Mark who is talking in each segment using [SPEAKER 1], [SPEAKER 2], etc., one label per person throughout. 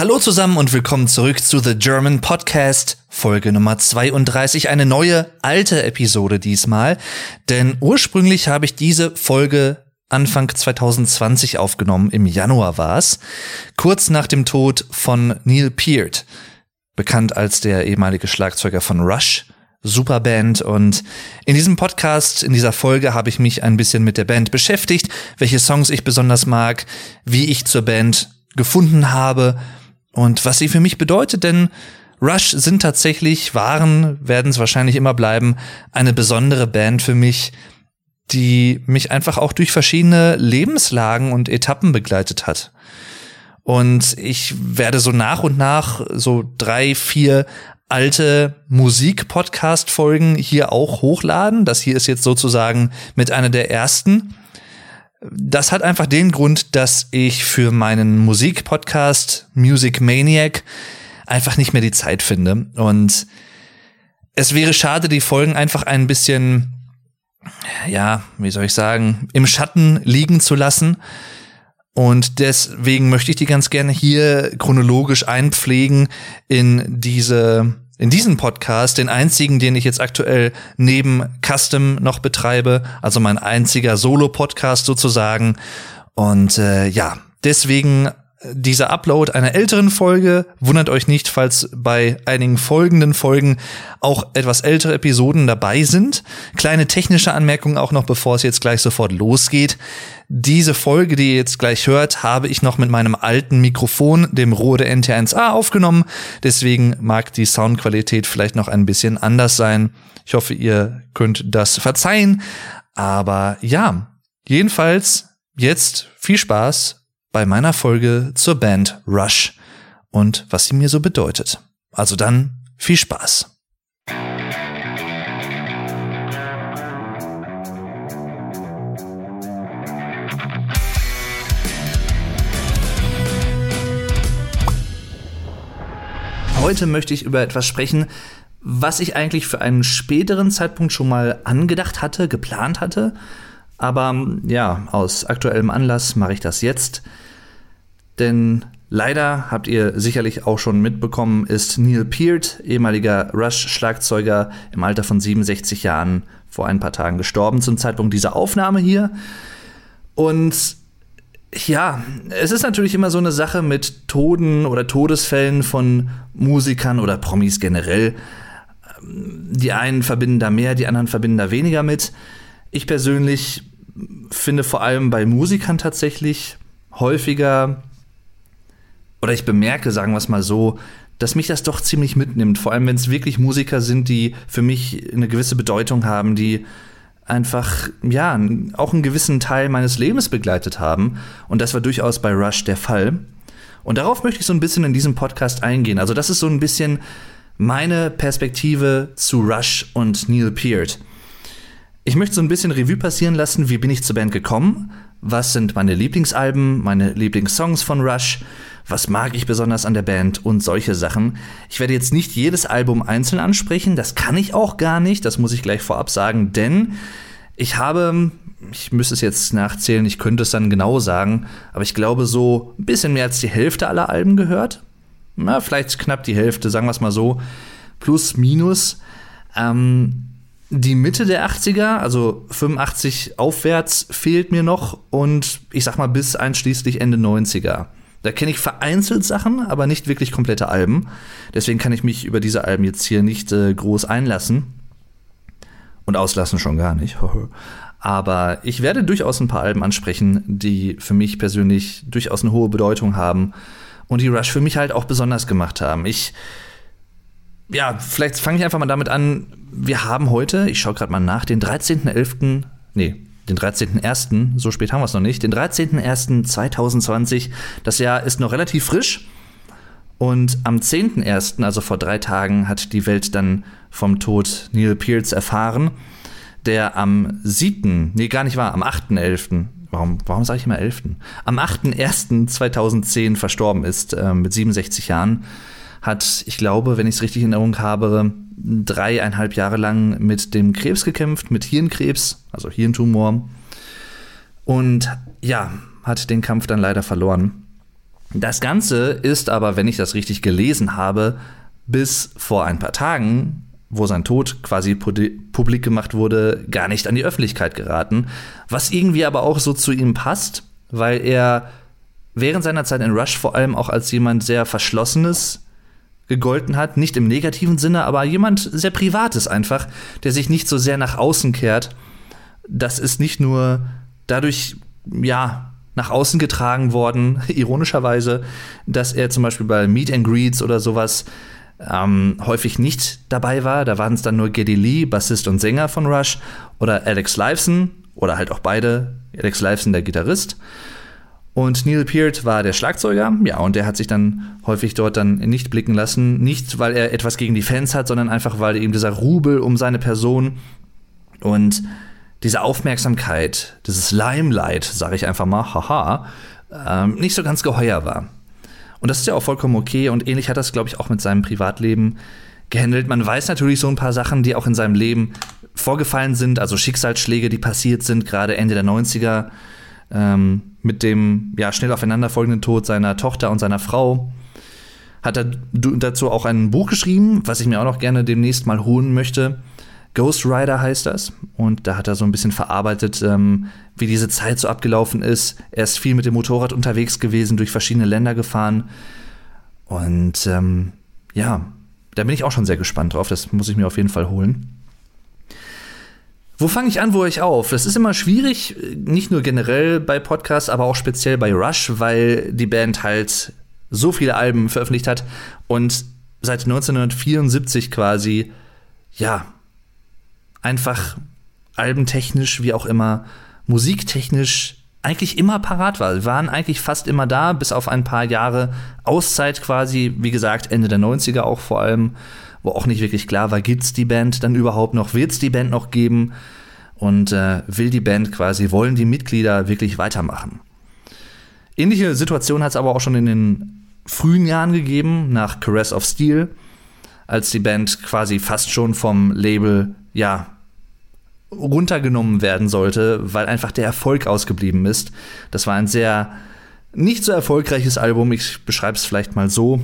[SPEAKER 1] Hallo zusammen und willkommen zurück zu The German Podcast, Folge Nummer 32, eine neue alte Episode diesmal, denn ursprünglich habe ich diese Folge Anfang 2020 aufgenommen, im Januar war's, kurz nach dem Tod von Neil Peart, bekannt als der ehemalige Schlagzeuger von Rush, Superband. Und in diesem Podcast, in dieser Folge habe ich mich ein bisschen mit der Band beschäftigt, welche Songs ich besonders mag, wie ich zur Band gefunden habe und was sie für mich bedeutet, denn Rush sind tatsächlich, waren, werden es wahrscheinlich immer bleiben, eine besondere Band für mich, die mich einfach auch durch verschiedene Lebenslagen und Etappen begleitet hat. Und ich werde so nach und nach so drei, vier alte Musik-Podcast-Folgen hier auch hochladen. Das hier ist jetzt sozusagen mit einer der ersten. Das hat einfach den Grund, dass ich für meinen Musikpodcast Music Maniac einfach nicht mehr die Zeit finde. Und es wäre schade, die Folgen einfach ein bisschen, ja, wie soll ich sagen, im Schatten liegen zu lassen. Und deswegen möchte ich die ganz gerne hier chronologisch einpflegen in diese in diesem Podcast, den einzigen, den ich jetzt aktuell neben Custom noch betreibe, also mein einziger Solo-Podcast sozusagen. Und äh, ja, deswegen dieser Upload einer älteren Folge. Wundert euch nicht, falls bei einigen folgenden Folgen auch etwas ältere Episoden dabei sind. Kleine technische Anmerkungen auch noch, bevor es jetzt gleich sofort losgeht. Diese Folge, die ihr jetzt gleich hört, habe ich noch mit meinem alten Mikrofon, dem Rode NT1A, aufgenommen. Deswegen mag die Soundqualität vielleicht noch ein bisschen anders sein. Ich hoffe, ihr könnt das verzeihen. Aber ja, jedenfalls jetzt viel Spaß bei meiner Folge zur Band Rush und was sie mir so bedeutet. Also dann viel Spaß. Heute möchte ich über etwas sprechen, was ich eigentlich für einen späteren Zeitpunkt schon mal angedacht hatte, geplant hatte aber ja, aus aktuellem Anlass mache ich das jetzt. Denn leider habt ihr sicherlich auch schon mitbekommen, ist Neil Peart, ehemaliger Rush-Schlagzeuger, im Alter von 67 Jahren vor ein paar Tagen gestorben zum Zeitpunkt dieser Aufnahme hier. Und ja, es ist natürlich immer so eine Sache mit Toden oder Todesfällen von Musikern oder Promis generell. Die einen verbinden da mehr, die anderen verbinden da weniger mit. Ich persönlich finde vor allem bei Musikern tatsächlich häufiger, oder ich bemerke, sagen wir es mal so, dass mich das doch ziemlich mitnimmt. Vor allem, wenn es wirklich Musiker sind, die für mich eine gewisse Bedeutung haben, die einfach, ja, auch einen gewissen Teil meines Lebens begleitet haben. Und das war durchaus bei Rush der Fall. Und darauf möchte ich so ein bisschen in diesem Podcast eingehen. Also, das ist so ein bisschen meine Perspektive zu Rush und Neil Peart. Ich möchte so ein bisschen Revue passieren lassen, wie bin ich zur Band gekommen, was sind meine Lieblingsalben, meine Lieblingssongs von Rush, was mag ich besonders an der Band und solche Sachen. Ich werde jetzt nicht jedes Album einzeln ansprechen, das kann ich auch gar nicht, das muss ich gleich vorab sagen, denn ich habe, ich müsste es jetzt nachzählen, ich könnte es dann genau sagen, aber ich glaube so ein bisschen mehr als die Hälfte aller Alben gehört. Na, vielleicht knapp die Hälfte, sagen wir es mal so, plus minus. Ähm, die Mitte der 80er, also 85 aufwärts, fehlt mir noch und ich sag mal bis einschließlich Ende 90er. Da kenne ich vereinzelt Sachen, aber nicht wirklich komplette Alben. Deswegen kann ich mich über diese Alben jetzt hier nicht äh, groß einlassen. Und auslassen schon gar nicht. aber ich werde durchaus ein paar Alben ansprechen, die für mich persönlich durchaus eine hohe Bedeutung haben und die Rush für mich halt auch besonders gemacht haben. Ich ja, vielleicht fange ich einfach mal damit an. Wir haben heute, ich schaue gerade mal nach, den 13.11., nee, den 13.01., so spät haben wir es noch nicht, den 13.01.2020. Das Jahr ist noch relativ frisch. Und am 10.01., also vor drei Tagen, hat die Welt dann vom Tod Neil Pearce erfahren, der am 7., nee, gar nicht wahr, am 8.11., warum, warum sage ich immer 11., am 8.01.2010 verstorben ist, äh, mit 67 Jahren hat, ich glaube, wenn ich es richtig in Erinnerung habe, dreieinhalb Jahre lang mit dem Krebs gekämpft, mit Hirnkrebs, also Hirntumor. Und ja, hat den Kampf dann leider verloren. Das Ganze ist aber, wenn ich das richtig gelesen habe, bis vor ein paar Tagen, wo sein Tod quasi publik gemacht wurde, gar nicht an die Öffentlichkeit geraten. Was irgendwie aber auch so zu ihm passt, weil er während seiner Zeit in Rush vor allem auch als jemand sehr Verschlossenes gegolten hat. Nicht im negativen Sinne, aber jemand sehr Privates einfach, der sich nicht so sehr nach außen kehrt. Das ist nicht nur dadurch, ja, nach außen getragen worden, ironischerweise, dass er zum Beispiel bei Meet and Greets oder sowas ähm, häufig nicht dabei war. Da waren es dann nur Geddy Lee, Bassist und Sänger von Rush, oder Alex Lifeson, oder halt auch beide, Alex Lifeson, der Gitarrist. Und Neil Peart war der Schlagzeuger, ja, und der hat sich dann häufig dort dann nicht blicken lassen. Nicht, weil er etwas gegen die Fans hat, sondern einfach, weil ihm dieser Rubel um seine Person und diese Aufmerksamkeit, dieses Limelight, sage ich einfach mal, haha, ähm, nicht so ganz geheuer war. Und das ist ja auch vollkommen okay und ähnlich hat das, glaube ich, auch mit seinem Privatleben gehandelt. Man weiß natürlich so ein paar Sachen, die auch in seinem Leben vorgefallen sind, also Schicksalsschläge, die passiert sind, gerade Ende der 90er, ähm, mit dem ja, schnell aufeinanderfolgenden Tod seiner Tochter und seiner Frau. Hat er dazu auch ein Buch geschrieben, was ich mir auch noch gerne demnächst mal holen möchte. Ghost Rider heißt das. Und da hat er so ein bisschen verarbeitet, ähm, wie diese Zeit so abgelaufen ist. Er ist viel mit dem Motorrad unterwegs gewesen, durch verschiedene Länder gefahren. Und ähm, ja, da bin ich auch schon sehr gespannt drauf. Das muss ich mir auf jeden Fall holen. Wo fange ich an, wo ich auf? Das ist immer schwierig, nicht nur generell bei Podcasts, aber auch speziell bei Rush, weil die Band halt so viele Alben veröffentlicht hat und seit 1974 quasi, ja, einfach albentechnisch, wie auch immer, musiktechnisch eigentlich immer parat war. Sie waren eigentlich fast immer da, bis auf ein paar Jahre Auszeit quasi, wie gesagt, Ende der 90er auch vor allem, wo auch nicht wirklich klar war, gibt's die Band dann überhaupt noch, wird's die Band noch geben und äh, will die Band quasi, wollen die Mitglieder wirklich weitermachen. Ähnliche Situation hat es aber auch schon in den frühen Jahren gegeben, nach Caress of Steel, als die Band quasi fast schon vom Label ja, runtergenommen werden sollte, weil einfach der Erfolg ausgeblieben ist. Das war ein sehr nicht so erfolgreiches Album, ich beschreibe es vielleicht mal so.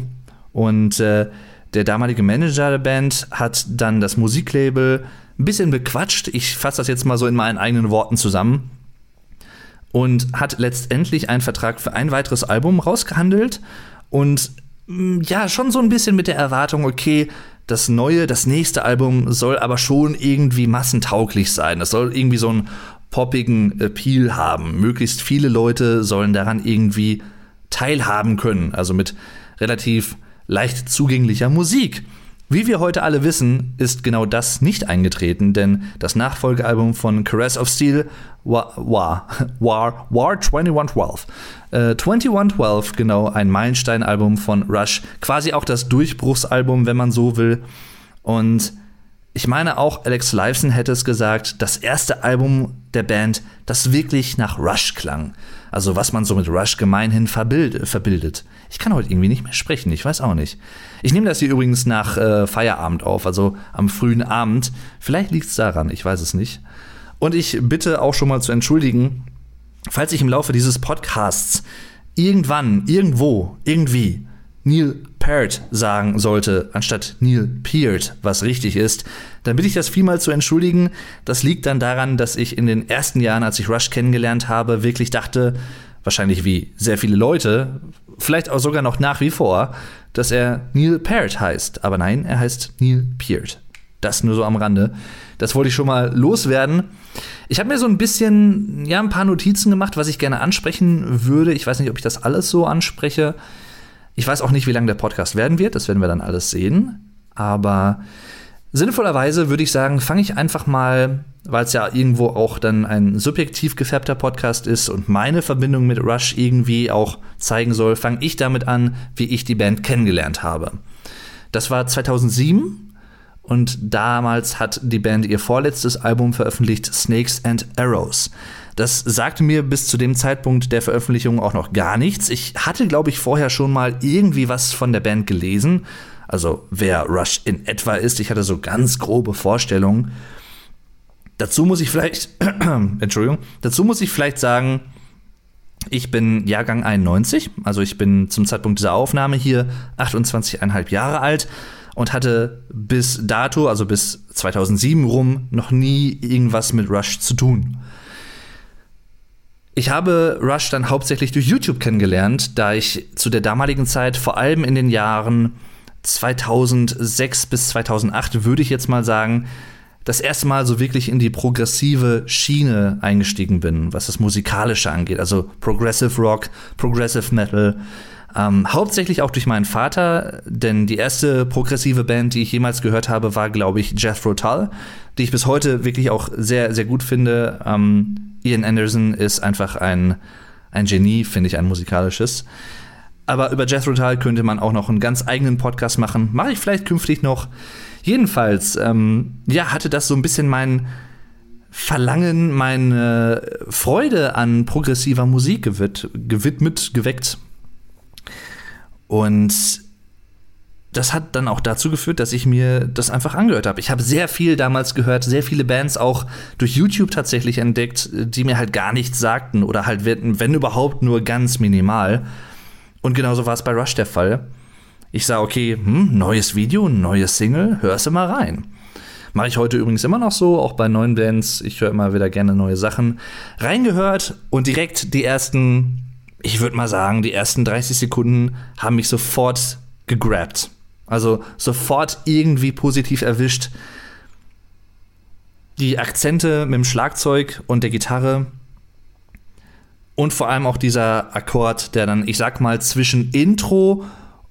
[SPEAKER 1] Und äh, der damalige Manager der Band hat dann das Musiklabel ein bisschen bequatscht. Ich fasse das jetzt mal so in meinen eigenen Worten zusammen. Und hat letztendlich einen Vertrag für ein weiteres Album rausgehandelt. Und mm, ja, schon so ein bisschen mit der Erwartung, okay, das neue, das nächste Album soll aber schon irgendwie massentauglich sein. Das soll irgendwie so einen poppigen Appeal haben. Möglichst viele Leute sollen daran irgendwie teilhaben können. Also mit relativ leicht zugänglicher Musik. Wie wir heute alle wissen, ist genau das nicht eingetreten, denn das Nachfolgealbum von Caress of Steel war War, War, War 2112. Äh, 2112, genau, ein Meilensteinalbum von Rush, quasi auch das Durchbruchsalbum, wenn man so will. Und ich meine auch, Alex Lifeson hätte es gesagt, das erste Album der Band, das wirklich nach Rush klang. Also was man so mit Rush gemeinhin verbildet. Ich kann heute irgendwie nicht mehr sprechen, ich weiß auch nicht. Ich nehme das hier übrigens nach äh, Feierabend auf, also am frühen Abend. Vielleicht liegt es daran, ich weiß es nicht. Und ich bitte auch schon mal zu entschuldigen, falls ich im Laufe dieses Podcasts irgendwann, irgendwo, irgendwie Neil Peart sagen sollte, anstatt Neil Peart, was richtig ist, dann bitte ich das vielmal zu entschuldigen. Das liegt dann daran, dass ich in den ersten Jahren, als ich Rush kennengelernt habe, wirklich dachte, wahrscheinlich wie sehr viele Leute, vielleicht auch sogar noch nach wie vor, dass er Neil Peart heißt. Aber nein, er heißt Neil Peart. Das nur so am Rande. Das wollte ich schon mal loswerden. Ich habe mir so ein bisschen, ja, ein paar Notizen gemacht, was ich gerne ansprechen würde. Ich weiß nicht, ob ich das alles so anspreche. Ich weiß auch nicht, wie lang der Podcast werden wird. Das werden wir dann alles sehen. Aber sinnvollerweise würde ich sagen, fange ich einfach mal weil es ja irgendwo auch dann ein subjektiv gefärbter Podcast ist und meine Verbindung mit Rush irgendwie auch zeigen soll, fange ich damit an, wie ich die Band kennengelernt habe. Das war 2007 und damals hat die Band ihr vorletztes Album veröffentlicht, Snakes and Arrows. Das sagte mir bis zu dem Zeitpunkt der Veröffentlichung auch noch gar nichts. Ich hatte, glaube ich, vorher schon mal irgendwie was von der Band gelesen. Also wer Rush in etwa ist. Ich hatte so ganz grobe Vorstellungen. Dazu muss ich vielleicht, Entschuldigung, dazu muss ich vielleicht sagen, Ich bin Jahrgang 91, also ich bin zum Zeitpunkt dieser Aufnahme hier 28,5 Jahre alt und hatte bis dato, also bis 2007 rum, noch nie irgendwas mit Rush zu tun. Ich habe Rush dann hauptsächlich durch YouTube kennengelernt, da ich zu der damaligen Zeit, vor allem in den Jahren 2006 bis 2008, würde ich jetzt mal sagen, das erste Mal so wirklich in die progressive Schiene eingestiegen bin, was das Musikalische angeht. Also Progressive Rock, Progressive Metal. Ähm, hauptsächlich auch durch meinen Vater, denn die erste progressive Band, die ich jemals gehört habe, war, glaube ich, Jethro Tull, die ich bis heute wirklich auch sehr, sehr gut finde. Ähm, Ian Anderson ist einfach ein, ein Genie, finde ich, ein musikalisches. Aber über Jethro Tull könnte man auch noch einen ganz eigenen Podcast machen. Mache ich vielleicht künftig noch. Jedenfalls, ähm, ja, hatte das so ein bisschen mein Verlangen, meine Freude an progressiver Musik gewid gewidmet, geweckt. Und das hat dann auch dazu geführt, dass ich mir das einfach angehört habe. Ich habe sehr viel damals gehört, sehr viele Bands auch durch YouTube tatsächlich entdeckt, die mir halt gar nichts sagten oder halt, wenn, wenn überhaupt, nur ganz minimal. Und genauso war es bei Rush der Fall. Ich sah, okay, hm, neues Video, neues Single, hörst du mal rein. Mache ich heute übrigens immer noch so, auch bei neuen Bands. Ich höre immer wieder gerne neue Sachen. Reingehört und direkt die ersten, ich würde mal sagen, die ersten 30 Sekunden haben mich sofort gegrabt. Also sofort irgendwie positiv erwischt. Die Akzente mit dem Schlagzeug und der Gitarre. Und vor allem auch dieser Akkord, der dann, ich sag mal, zwischen Intro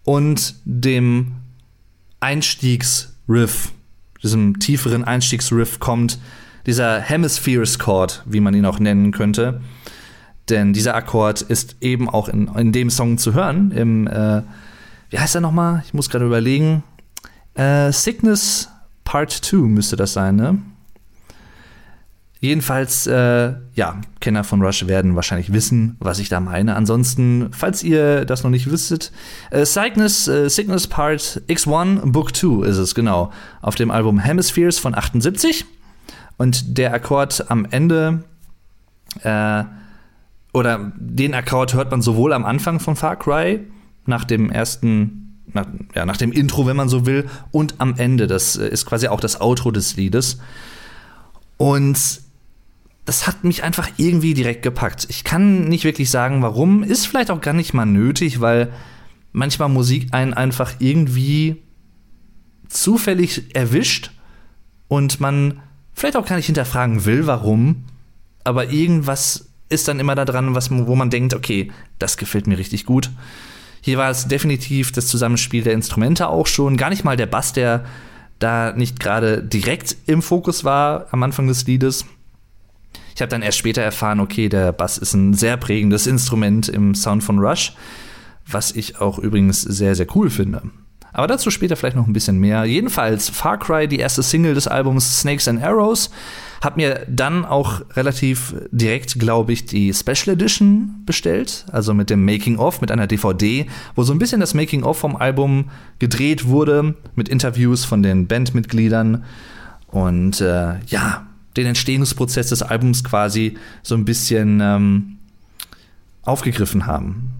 [SPEAKER 1] und dem Einstiegsriff, diesem tieferen Einstiegsriff kommt dieser Hemispheres Chord, wie man ihn auch nennen könnte. Denn dieser Akkord ist eben auch in, in dem Song zu hören. Im, äh, wie heißt er nochmal? Ich muss gerade überlegen. Äh, Sickness Part 2 müsste das sein, ne? Jedenfalls, äh, ja, Kenner von Rush werden wahrscheinlich wissen, was ich da meine. Ansonsten, falls ihr das noch nicht wisstet, äh, Cygnus, äh, Cygnus Part X1 Book 2 ist es, genau. Auf dem Album Hemispheres von 78. Und der Akkord am Ende, äh, oder den Akkord hört man sowohl am Anfang von Far Cry, nach dem ersten, nach, ja, nach dem Intro, wenn man so will, und am Ende. Das äh, ist quasi auch das Outro des Liedes. Und das hat mich einfach irgendwie direkt gepackt. Ich kann nicht wirklich sagen, warum. Ist vielleicht auch gar nicht mal nötig, weil manchmal Musik einen einfach irgendwie zufällig erwischt und man vielleicht auch gar nicht hinterfragen will, warum. Aber irgendwas ist dann immer da dran, was, wo man denkt, okay, das gefällt mir richtig gut. Hier war es definitiv das Zusammenspiel der Instrumente auch schon. Gar nicht mal der Bass, der da nicht gerade direkt im Fokus war am Anfang des Liedes. Ich habe dann erst später erfahren, okay, der Bass ist ein sehr prägendes Instrument im Sound von Rush, was ich auch übrigens sehr, sehr cool finde. Aber dazu später vielleicht noch ein bisschen mehr. Jedenfalls Far Cry, die erste Single des Albums Snakes and Arrows, hat mir dann auch relativ direkt, glaube ich, die Special Edition bestellt, also mit dem Making of, mit einer DVD, wo so ein bisschen das Making of vom Album gedreht wurde, mit Interviews von den Bandmitgliedern. Und äh, ja, den Entstehungsprozess des Albums quasi so ein bisschen ähm, aufgegriffen haben.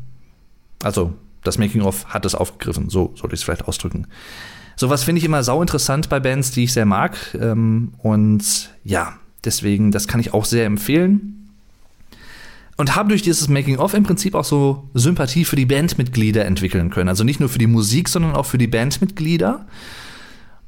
[SPEAKER 1] Also das Making-of hat es aufgegriffen, so sollte ich es vielleicht ausdrücken. Sowas finde ich immer sau interessant bei Bands, die ich sehr mag. Ähm, und ja, deswegen, das kann ich auch sehr empfehlen. Und habe durch dieses Making-of im Prinzip auch so Sympathie für die Bandmitglieder entwickeln können. Also nicht nur für die Musik, sondern auch für die Bandmitglieder.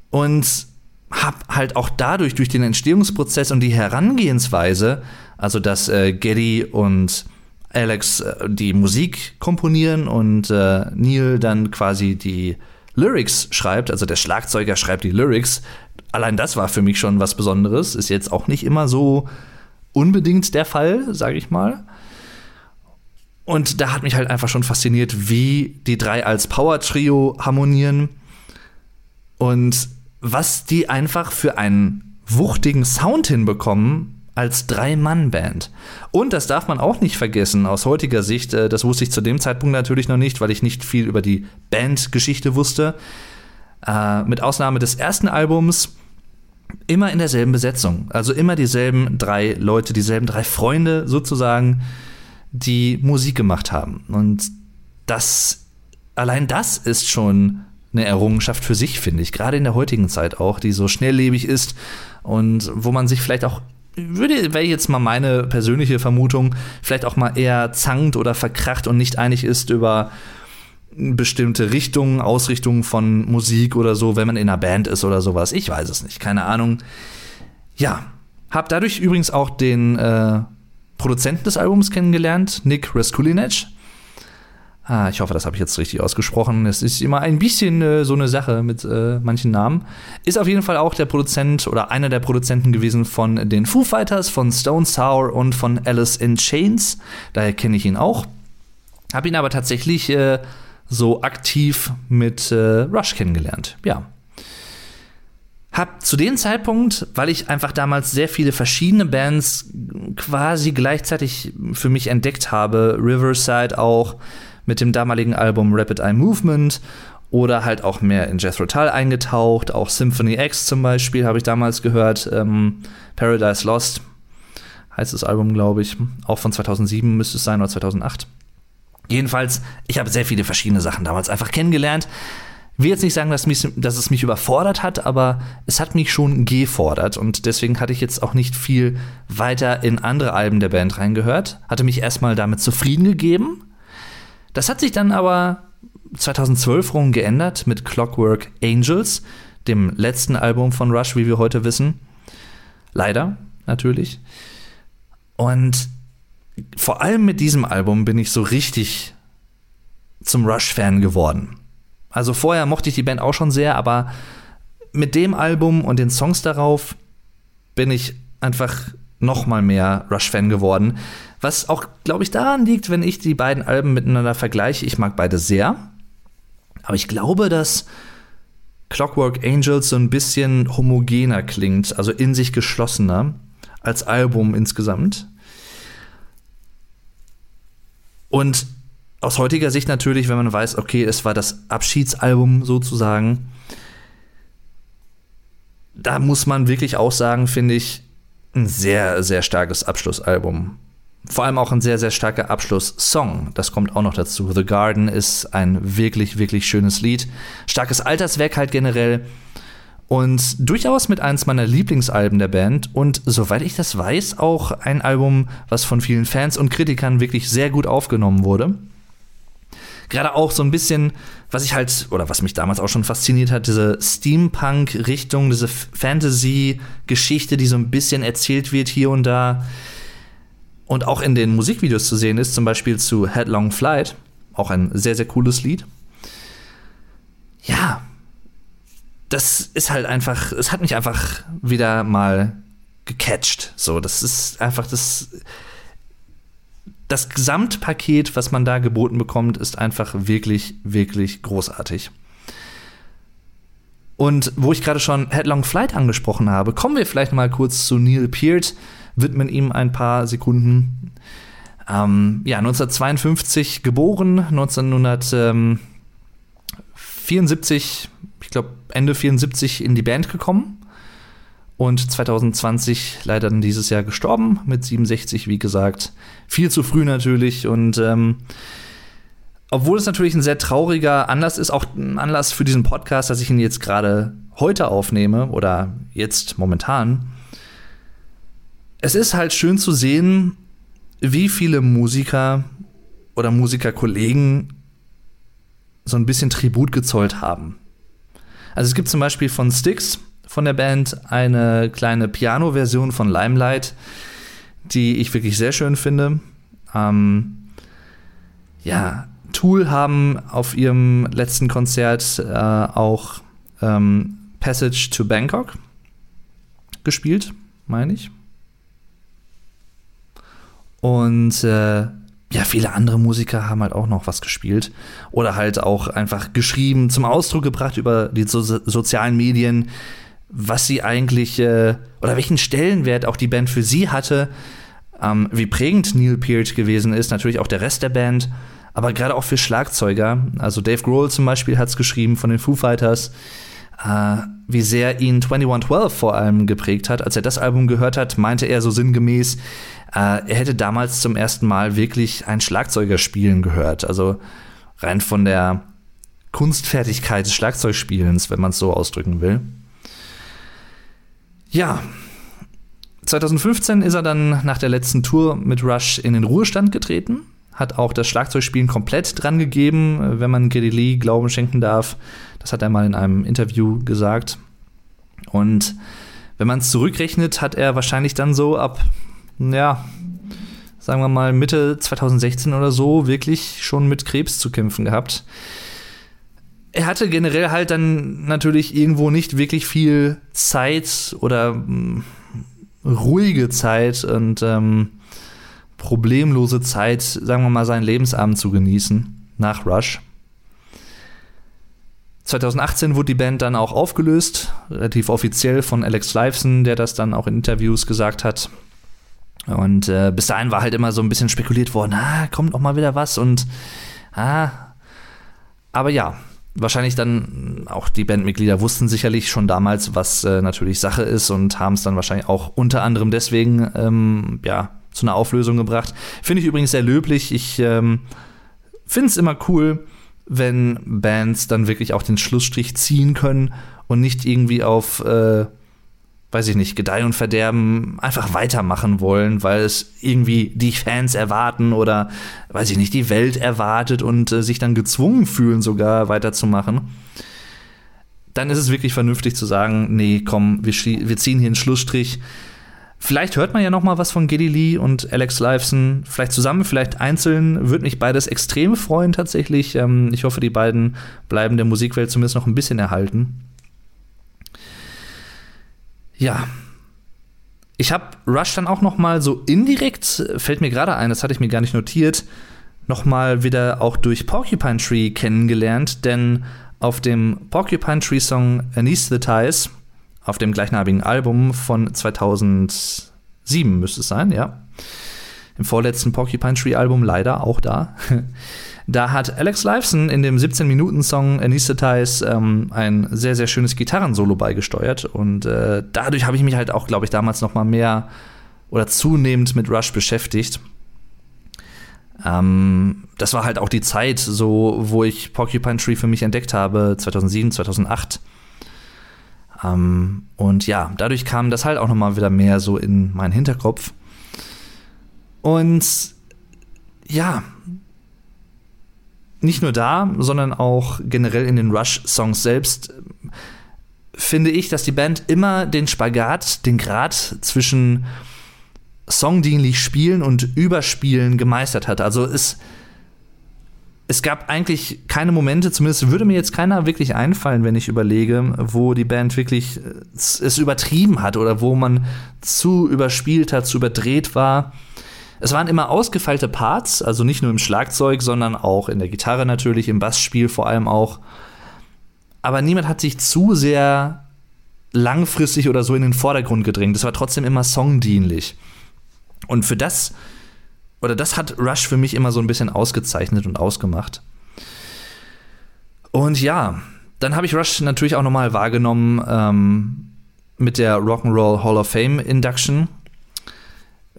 [SPEAKER 1] Und habe halt auch dadurch, durch den Entstehungsprozess und die Herangehensweise, also dass äh, Geddy und Alex äh, die Musik komponieren und äh, Neil dann quasi die Lyrics schreibt, also der Schlagzeuger schreibt die Lyrics. Allein das war für mich schon was Besonderes. Ist jetzt auch nicht immer so unbedingt der Fall, sage ich mal. Und da hat mich halt einfach schon fasziniert, wie die drei als Power-Trio harmonieren. Und was die einfach für einen wuchtigen Sound hinbekommen als Drei-Mann-Band. Und das darf man auch nicht vergessen aus heutiger Sicht. Äh, das wusste ich zu dem Zeitpunkt natürlich noch nicht, weil ich nicht viel über die Bandgeschichte wusste. Äh, mit Ausnahme des ersten Albums immer in derselben Besetzung. Also immer dieselben drei Leute, dieselben drei Freunde sozusagen, die Musik gemacht haben. Und das, allein das ist schon eine Errungenschaft für sich, finde ich. Gerade in der heutigen Zeit auch, die so schnelllebig ist und wo man sich vielleicht auch würde, wäre jetzt mal meine persönliche Vermutung, vielleicht auch mal eher zankt oder verkracht und nicht einig ist über bestimmte Richtungen, Ausrichtungen von Musik oder so, wenn man in einer Band ist oder sowas. Ich weiß es nicht, keine Ahnung. Ja, hab dadurch übrigens auch den äh, Produzenten des Albums kennengelernt, Nick Raskulinec. Ah, ich hoffe, das habe ich jetzt richtig ausgesprochen. Es ist immer ein bisschen äh, so eine Sache mit äh, manchen Namen. Ist auf jeden Fall auch der Produzent oder einer der Produzenten gewesen von den Foo Fighters, von Stone Sour und von Alice in Chains. Daher kenne ich ihn auch. Habe ihn aber tatsächlich äh, so aktiv mit äh, Rush kennengelernt. Ja. Hab zu dem Zeitpunkt, weil ich einfach damals sehr viele verschiedene Bands quasi gleichzeitig für mich entdeckt habe, Riverside auch, mit dem damaligen Album Rapid Eye Movement oder halt auch mehr in Jethro Tull eingetaucht. Auch Symphony X zum Beispiel habe ich damals gehört. Ähm, Paradise Lost heißt das Album, glaube ich. Auch von 2007 müsste es sein oder 2008. Jedenfalls, ich habe sehr viele verschiedene Sachen damals einfach kennengelernt. Ich will jetzt nicht sagen, dass, mich, dass es mich überfordert hat, aber es hat mich schon gefordert und deswegen hatte ich jetzt auch nicht viel weiter in andere Alben der Band reingehört. Hatte mich erstmal damit zufrieden gegeben das hat sich dann aber 2012 rum geändert mit Clockwork Angels, dem letzten Album von Rush, wie wir heute wissen. Leider, natürlich. Und vor allem mit diesem Album bin ich so richtig zum Rush-Fan geworden. Also vorher mochte ich die Band auch schon sehr, aber mit dem Album und den Songs darauf bin ich einfach noch mal mehr Rush-Fan geworden. Was auch, glaube ich, daran liegt, wenn ich die beiden Alben miteinander vergleiche. Ich mag beide sehr. Aber ich glaube, dass Clockwork Angels so ein bisschen homogener klingt, also in sich geschlossener als Album insgesamt. Und aus heutiger Sicht natürlich, wenn man weiß, okay, es war das Abschiedsalbum sozusagen, da muss man wirklich auch sagen, finde ich, ein sehr, sehr starkes Abschlussalbum vor allem auch ein sehr, sehr starker Abschlusssong. Das kommt auch noch dazu. The Garden ist ein wirklich, wirklich schönes Lied. Starkes Alterswerk halt generell. Und durchaus mit eins meiner Lieblingsalben der Band. Und soweit ich das weiß, auch ein Album, was von vielen Fans und Kritikern wirklich sehr gut aufgenommen wurde. Gerade auch so ein bisschen, was ich halt, oder was mich damals auch schon fasziniert hat, diese Steampunk-Richtung, diese Fantasy-Geschichte, die so ein bisschen erzählt wird hier und da und auch in den Musikvideos zu sehen ist, zum Beispiel zu Headlong Flight, auch ein sehr, sehr cooles Lied. Ja, das ist halt einfach, es hat mich einfach wieder mal gecatcht. So, das ist einfach das. Das Gesamtpaket, was man da geboten bekommt, ist einfach wirklich, wirklich großartig. Und wo ich gerade schon Headlong Flight angesprochen habe, kommen wir vielleicht mal kurz zu Neil Peart, widmen ihm ein paar Sekunden. Ähm, ja, 1952 geboren, 1974, ich glaube Ende 74 in die Band gekommen und 2020 leider dann dieses Jahr gestorben mit 67, wie gesagt. Viel zu früh natürlich und ähm, obwohl es natürlich ein sehr trauriger Anlass ist, auch ein Anlass für diesen Podcast, dass ich ihn jetzt gerade heute aufnehme oder jetzt momentan, es ist halt schön zu sehen, wie viele Musiker oder Musikerkollegen so ein bisschen Tribut gezollt haben. Also es gibt zum Beispiel von Styx, von der Band, eine kleine Piano-Version von Limelight, die ich wirklich sehr schön finde. Ähm, ja, Tool haben auf ihrem letzten Konzert äh, auch ähm, Passage to Bangkok gespielt, meine ich. Und äh, ja, viele andere Musiker haben halt auch noch was gespielt oder halt auch einfach geschrieben, zum Ausdruck gebracht über die so sozialen Medien, was sie eigentlich äh, oder welchen Stellenwert auch die Band für sie hatte, ähm, wie prägend Neil Peart gewesen ist, natürlich auch der Rest der Band, aber gerade auch für Schlagzeuger. Also Dave Grohl zum Beispiel hat es geschrieben von den Foo Fighters äh, wie sehr ihn 2112 vor allem geprägt hat. Als er das Album gehört hat, meinte er so sinngemäß, er hätte damals zum ersten Mal wirklich ein Schlagzeuger spielen gehört. Also rein von der Kunstfertigkeit des Schlagzeugspielens, wenn man es so ausdrücken will. Ja, 2015 ist er dann nach der letzten Tour mit Rush in den Ruhestand getreten, hat auch das Schlagzeugspielen komplett dran gegeben, wenn man Geddy Lee Glauben schenken darf. Das hat er mal in einem Interview gesagt. Und wenn man es zurückrechnet, hat er wahrscheinlich dann so ab, ja, sagen wir mal Mitte 2016 oder so, wirklich schon mit Krebs zu kämpfen gehabt. Er hatte generell halt dann natürlich irgendwo nicht wirklich viel Zeit oder mh, hm, ruhige Zeit und ähm, problemlose Zeit, sagen wir mal, seinen Lebensabend zu genießen nach Rush. 2018 wurde die Band dann auch aufgelöst, relativ offiziell von Alex Lifeson, der das dann auch in Interviews gesagt hat. Und äh, bis dahin war halt immer so ein bisschen spekuliert worden, ah, kommt noch mal wieder was und ah. Aber ja, wahrscheinlich dann auch die Bandmitglieder wussten sicherlich schon damals, was äh, natürlich Sache ist und haben es dann wahrscheinlich auch unter anderem deswegen ähm, ja zu einer Auflösung gebracht. Finde ich übrigens sehr löblich. Ich ähm, finde es immer cool, wenn Bands dann wirklich auch den Schlussstrich ziehen können und nicht irgendwie auf, äh, weiß ich nicht, Gedeih und Verderben einfach weitermachen wollen, weil es irgendwie die Fans erwarten oder, weiß ich nicht, die Welt erwartet und äh, sich dann gezwungen fühlen, sogar weiterzumachen. Dann ist es wirklich vernünftig zu sagen, nee, komm, wir, wir ziehen hier einen Schlussstrich Vielleicht hört man ja noch mal was von Geddy Lee und Alex Lifeson. Vielleicht zusammen, vielleicht einzeln. Würde mich beides extrem freuen tatsächlich. Ähm, ich hoffe, die beiden bleiben der Musikwelt zumindest noch ein bisschen erhalten. Ja. Ich habe Rush dann auch noch mal so indirekt, fällt mir gerade ein, das hatte ich mir gar nicht notiert, noch mal wieder auch durch Porcupine Tree kennengelernt. Denn auf dem Porcupine Tree Song Anesthetize auf dem gleichnamigen Album von 2007 müsste es sein, ja. Im vorletzten Porcupine Tree Album leider auch da. Da hat Alex Lifeson in dem 17-Minuten-Song Anesthetize ähm, ein sehr, sehr schönes Gitarrensolo beigesteuert. Und äh, dadurch habe ich mich halt auch, glaube ich, damals noch mal mehr oder zunehmend mit Rush beschäftigt. Ähm, das war halt auch die Zeit, so, wo ich Porcupine Tree für mich entdeckt habe, 2007, 2008. Ähm, und ja, dadurch kam das halt auch nochmal wieder mehr so in meinen Hinterkopf. Und ja, nicht nur da, sondern auch generell in den Rush-Songs selbst finde ich, dass die Band immer den Spagat, den Grad zwischen songdienlich spielen und überspielen gemeistert hat. Also es es gab eigentlich keine Momente, zumindest würde mir jetzt keiner wirklich einfallen, wenn ich überlege, wo die Band wirklich äh, es übertrieben hat oder wo man zu überspielt hat, zu überdreht war. Es waren immer ausgefeilte Parts, also nicht nur im Schlagzeug, sondern auch in der Gitarre natürlich, im Bassspiel vor allem auch. Aber niemand hat sich zu sehr langfristig oder so in den Vordergrund gedrängt. Es war trotzdem immer songdienlich. Und für das oder das hat Rush für mich immer so ein bisschen ausgezeichnet und ausgemacht. Und ja, dann habe ich Rush natürlich auch nochmal wahrgenommen ähm, mit der Rock'n'Roll Hall of Fame Induction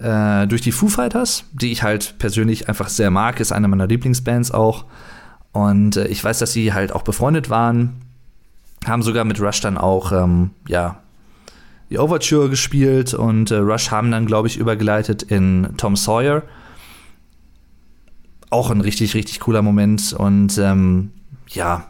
[SPEAKER 1] äh, durch die Foo Fighters, die ich halt persönlich einfach sehr mag, ist eine meiner Lieblingsbands auch. Und äh, ich weiß, dass sie halt auch befreundet waren, haben sogar mit Rush dann auch, ähm, ja, die Overture gespielt und äh, Rush haben dann, glaube ich, übergeleitet in Tom Sawyer auch ein richtig, richtig cooler Moment. Und ähm, ja,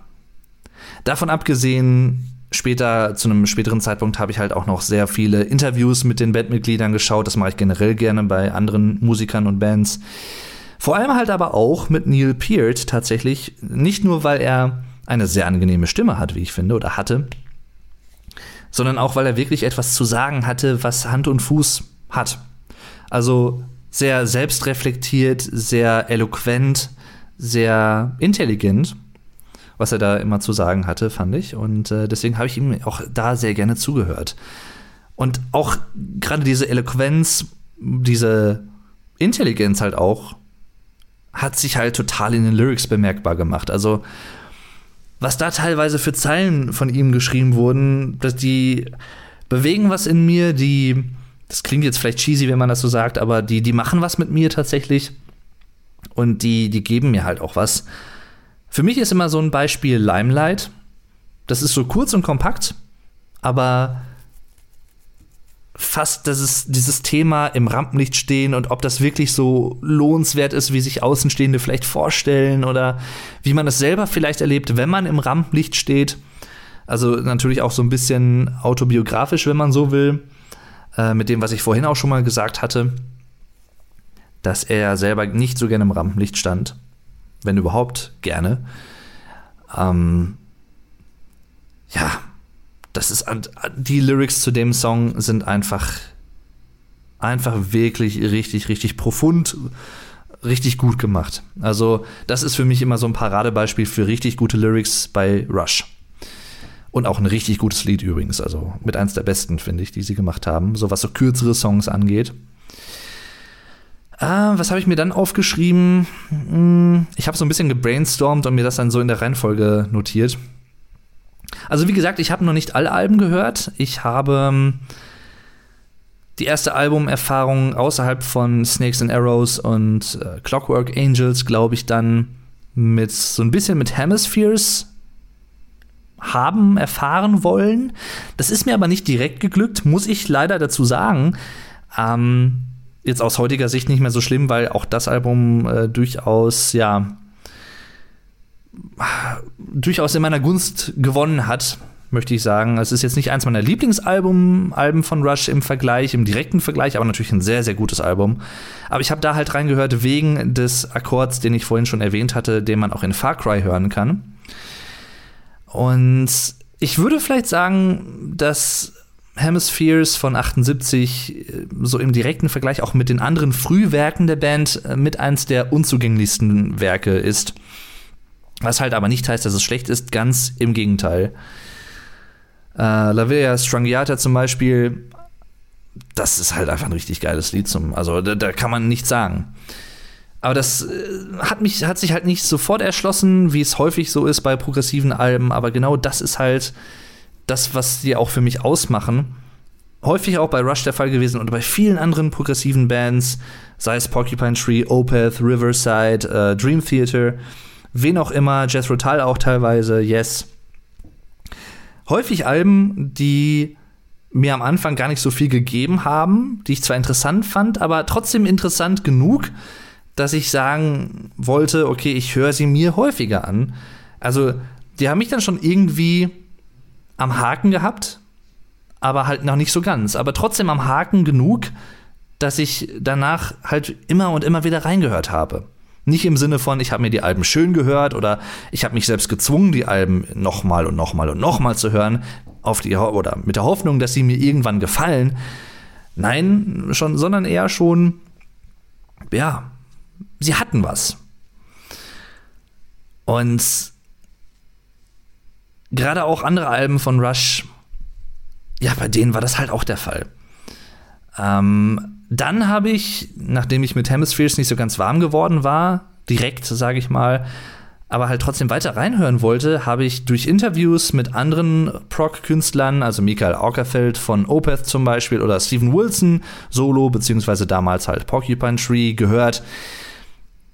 [SPEAKER 1] davon abgesehen, später, zu einem späteren Zeitpunkt, habe ich halt auch noch sehr viele Interviews mit den Bandmitgliedern geschaut. Das mache ich generell gerne bei anderen Musikern und Bands. Vor allem halt aber auch mit Neil Peart tatsächlich. Nicht nur, weil er eine sehr angenehme Stimme hat, wie ich finde, oder hatte, sondern auch, weil er wirklich etwas zu sagen hatte, was Hand und Fuß hat. Also sehr selbstreflektiert, sehr eloquent, sehr intelligent, was er da immer zu sagen hatte, fand ich. Und äh, deswegen habe ich ihm auch da sehr gerne zugehört. Und auch gerade diese Eloquenz, diese Intelligenz halt auch, hat sich halt total in den Lyrics bemerkbar gemacht. Also, was da teilweise für Zeilen von ihm geschrieben wurden, dass die bewegen was in mir, die das klingt jetzt vielleicht cheesy, wenn man das so sagt, aber die, die machen was mit mir tatsächlich. Und die, die geben mir halt auch was. Für mich ist immer so ein Beispiel Limelight. Das ist so kurz und kompakt, aber fast ist dieses Thema im Rampenlicht stehen und ob das wirklich so lohnenswert ist, wie sich Außenstehende vielleicht vorstellen oder wie man es selber vielleicht erlebt, wenn man im Rampenlicht steht. Also natürlich auch so ein bisschen autobiografisch, wenn man so will, äh, mit dem, was ich vorhin auch schon mal gesagt hatte, dass er selber nicht so gerne im Rampenlicht stand, wenn überhaupt gerne. Ähm, ja, das ist die Lyrics zu dem Song sind einfach einfach wirklich richtig richtig profund richtig gut gemacht. Also, das ist für mich immer so ein Paradebeispiel für richtig gute Lyrics bei Rush. Und auch ein richtig gutes Lied übrigens, also mit eins der besten, finde ich, die sie gemacht haben, so was so kürzere Songs angeht. Ah, was habe ich mir dann aufgeschrieben? Hm, ich habe so ein bisschen gebrainstormt und mir das dann so in der Reihenfolge notiert. Also wie gesagt, ich habe noch nicht alle Alben gehört. Ich habe ähm, die erste Albumerfahrung außerhalb von Snakes and Arrows und äh, Clockwork Angels, glaube ich, dann mit so ein bisschen mit Hemispheres haben erfahren wollen. Das ist mir aber nicht direkt geglückt, muss ich leider dazu sagen. Ähm, jetzt aus heutiger Sicht nicht mehr so schlimm, weil auch das Album äh, durchaus, ja, durchaus in meiner Gunst gewonnen hat, möchte ich sagen. Es ist jetzt nicht eins meiner Lieblingsalben Alben von Rush im Vergleich, im direkten Vergleich, aber natürlich ein sehr, sehr gutes Album. Aber ich habe da halt reingehört wegen des Akkords, den ich vorhin schon erwähnt hatte, den man auch in Far Cry hören kann. Und ich würde vielleicht sagen, dass Hemispheres von 78 äh, so im direkten Vergleich auch mit den anderen Frühwerken der Band äh, mit eins der unzugänglichsten Werke ist. Was halt aber nicht heißt, dass es schlecht ist, ganz im Gegenteil. Äh, La Villa Strangiata zum Beispiel, das ist halt einfach ein richtig geiles Lied zum, also da, da kann man nichts sagen. Aber das äh, hat mich, hat sich halt nicht sofort erschlossen, wie es häufig so ist bei progressiven Alben, aber genau das ist halt das, was die auch für mich ausmachen. Häufig auch bei Rush der Fall gewesen und bei vielen anderen progressiven Bands, sei es Porcupine Tree, Opeth, Riverside, äh, Dream Theater wen auch immer, Jethro Tull auch teilweise, Yes. Häufig Alben, die mir am Anfang gar nicht so viel gegeben haben, die ich zwar interessant fand, aber trotzdem interessant genug, dass ich sagen wollte, okay, ich höre sie mir häufiger an. Also, die haben mich dann schon irgendwie am Haken gehabt, aber halt noch nicht so ganz. Aber trotzdem am Haken genug, dass ich danach halt immer und immer wieder reingehört habe. Nicht im Sinne von, ich habe mir die Alben schön gehört oder ich habe mich selbst gezwungen, die Alben nochmal und nochmal und nochmal zu hören, auf die, oder mit der Hoffnung, dass sie mir irgendwann gefallen. Nein, schon, sondern eher schon, ja, sie hatten was. Und gerade auch andere Alben von Rush, ja, bei denen war das halt auch der Fall. Ähm, dann habe ich, nachdem ich mit Hemispheres nicht so ganz warm geworden war, direkt, sage ich mal, aber halt trotzdem weiter reinhören wollte, habe ich durch Interviews mit anderen Prog-Künstlern, also Michael Aukerfeld von Opeth zum Beispiel oder Steven Wilson solo, beziehungsweise damals halt Porcupine Tree, gehört,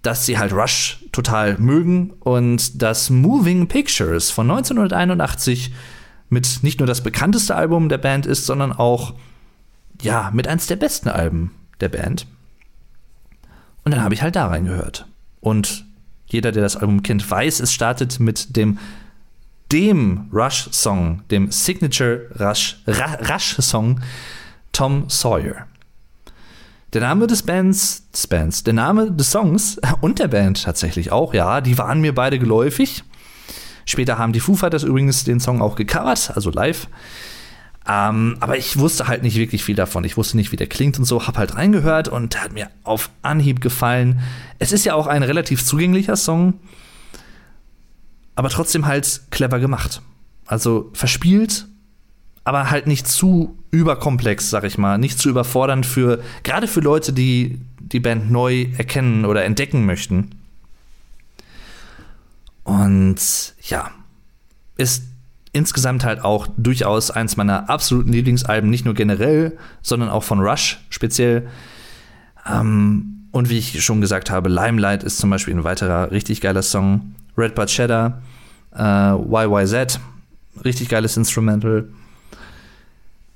[SPEAKER 1] dass sie halt Rush total mögen und dass Moving Pictures von 1981 mit nicht nur das bekannteste Album der Band ist, sondern auch ja, mit eins der besten Alben der Band. Und dann habe ich halt da reingehört. Und jeder, der das Album kennt, weiß, es startet mit dem dem Rush-Song, dem Signature Rush-Song Tom Sawyer. Der Name des Bands, des Bands, der Name des Songs und der Band tatsächlich auch, ja, die waren mir beide geläufig. Später haben die Foo Fighters übrigens den Song auch gecovert, also live. Ähm, aber ich wusste halt nicht wirklich viel davon. Ich wusste nicht, wie der klingt und so. Hab halt reingehört und der hat mir auf Anhieb gefallen. Es ist ja auch ein relativ zugänglicher Song, aber trotzdem halt clever gemacht. Also verspielt, aber halt nicht zu überkomplex, sag ich mal. Nicht zu überfordernd für, gerade für Leute, die die Band neu erkennen oder entdecken möchten. Und ja, ist insgesamt halt auch durchaus eins meiner absoluten Lieblingsalben, nicht nur generell, sondern auch von Rush speziell. Ähm, und wie ich schon gesagt habe, Limelight ist zum Beispiel ein weiterer richtig geiler Song. Red Bud Cheddar, äh, YYZ, richtig geiles Instrumental.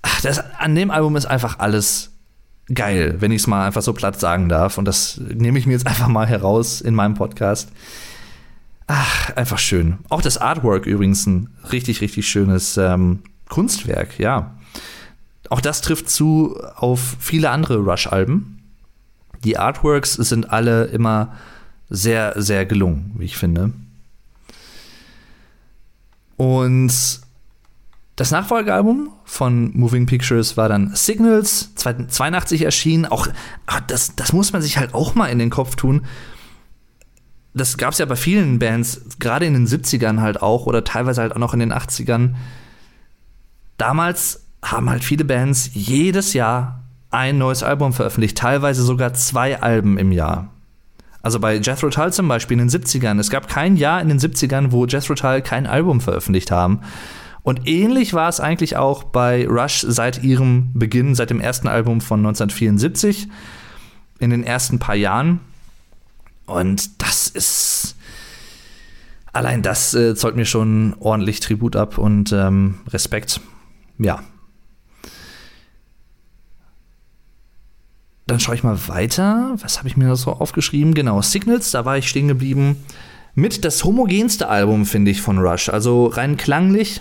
[SPEAKER 1] Ach, das, an dem Album ist einfach alles geil, wenn ich es mal einfach so platt sagen darf. Und das nehme ich mir jetzt einfach mal heraus in meinem Podcast. Ach, einfach schön. Auch das Artwork übrigens ein richtig, richtig schönes ähm, Kunstwerk, ja. Auch das trifft zu auf viele andere Rush-Alben. Die Artworks sind alle immer sehr, sehr gelungen, wie ich finde. Und das Nachfolgealbum von Moving Pictures war dann Signals, 82 erschienen. Auch ach, das, das muss man sich halt auch mal in den Kopf tun. Das gab es ja bei vielen Bands, gerade in den 70ern halt auch oder teilweise halt auch noch in den 80ern. Damals haben halt viele Bands jedes Jahr ein neues Album veröffentlicht, teilweise sogar zwei Alben im Jahr. Also bei Jethro Tull zum Beispiel in den 70ern. Es gab kein Jahr in den 70ern, wo Jethro Tull kein Album veröffentlicht haben. Und ähnlich war es eigentlich auch bei Rush seit ihrem Beginn, seit dem ersten Album von 1974, in den ersten paar Jahren. Und das ist. Allein das äh, zollt mir schon ordentlich Tribut ab und ähm, Respekt. Ja, Dann schaue ich mal weiter. Was habe ich mir so aufgeschrieben? Genau, Signals, da war ich stehen geblieben. Mit das homogenste Album, finde ich, von Rush. Also rein klanglich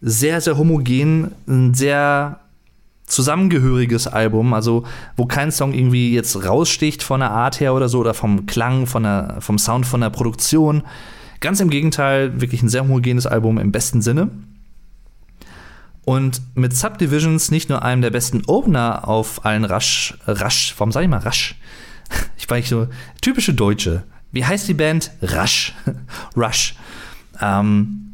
[SPEAKER 1] sehr, sehr homogen, ein sehr zusammengehöriges Album, also wo kein Song irgendwie jetzt raussticht von der Art her oder so oder vom Klang, von der, vom Sound, von der Produktion. Ganz im Gegenteil, wirklich ein sehr homogenes Album im besten Sinne. Und mit Subdivisions nicht nur einem der besten Opener auf allen Rush, Rush, warum sag ich mal Rush? Ich war nicht so, typische Deutsche. Wie heißt die Band? Rush. Rush. Ähm,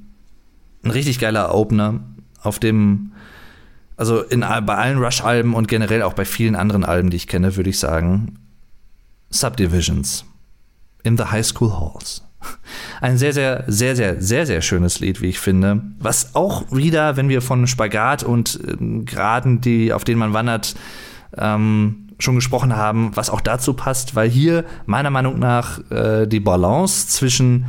[SPEAKER 1] ein richtig geiler Opener, auf dem, also in, bei allen Rush-Alben und generell auch bei vielen anderen Alben, die ich kenne, würde ich sagen, Subdivisions. In the High School Halls. Ein sehr, sehr, sehr, sehr, sehr, sehr schönes Lied, wie ich finde. Was auch wieder, wenn wir von Spagat und äh, Graden, die, auf denen man wandert, ähm, schon gesprochen haben, was auch dazu passt, weil hier meiner Meinung nach äh, die Balance zwischen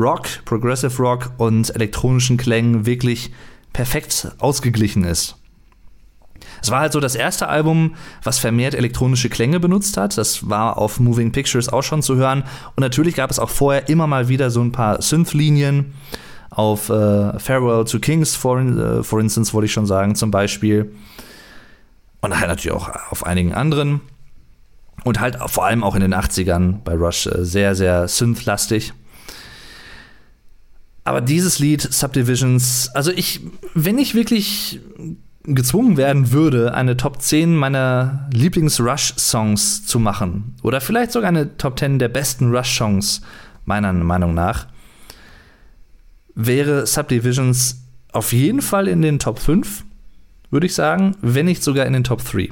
[SPEAKER 1] Rock, Progressive Rock und elektronischen Klängen wirklich perfekt ausgeglichen ist. Es war halt so das erste Album, was vermehrt elektronische Klänge benutzt hat. Das war auf Moving Pictures auch schon zu hören. Und natürlich gab es auch vorher immer mal wieder so ein paar Synth-Linien. Auf äh, Farewell to Kings, for, äh, for instance, wollte ich schon sagen, zum Beispiel. Und halt natürlich auch auf einigen anderen. Und halt vor allem auch in den 80ern bei Rush äh, sehr, sehr synth-lastig. Aber dieses Lied, Subdivisions, also ich, wenn ich wirklich gezwungen werden würde, eine Top 10 meiner Lieblings-Rush-Songs zu machen, oder vielleicht sogar eine Top 10 der besten Rush-Songs, meiner Meinung nach, wäre Subdivisions auf jeden Fall in den Top 5, würde ich sagen, wenn nicht sogar in den Top 3.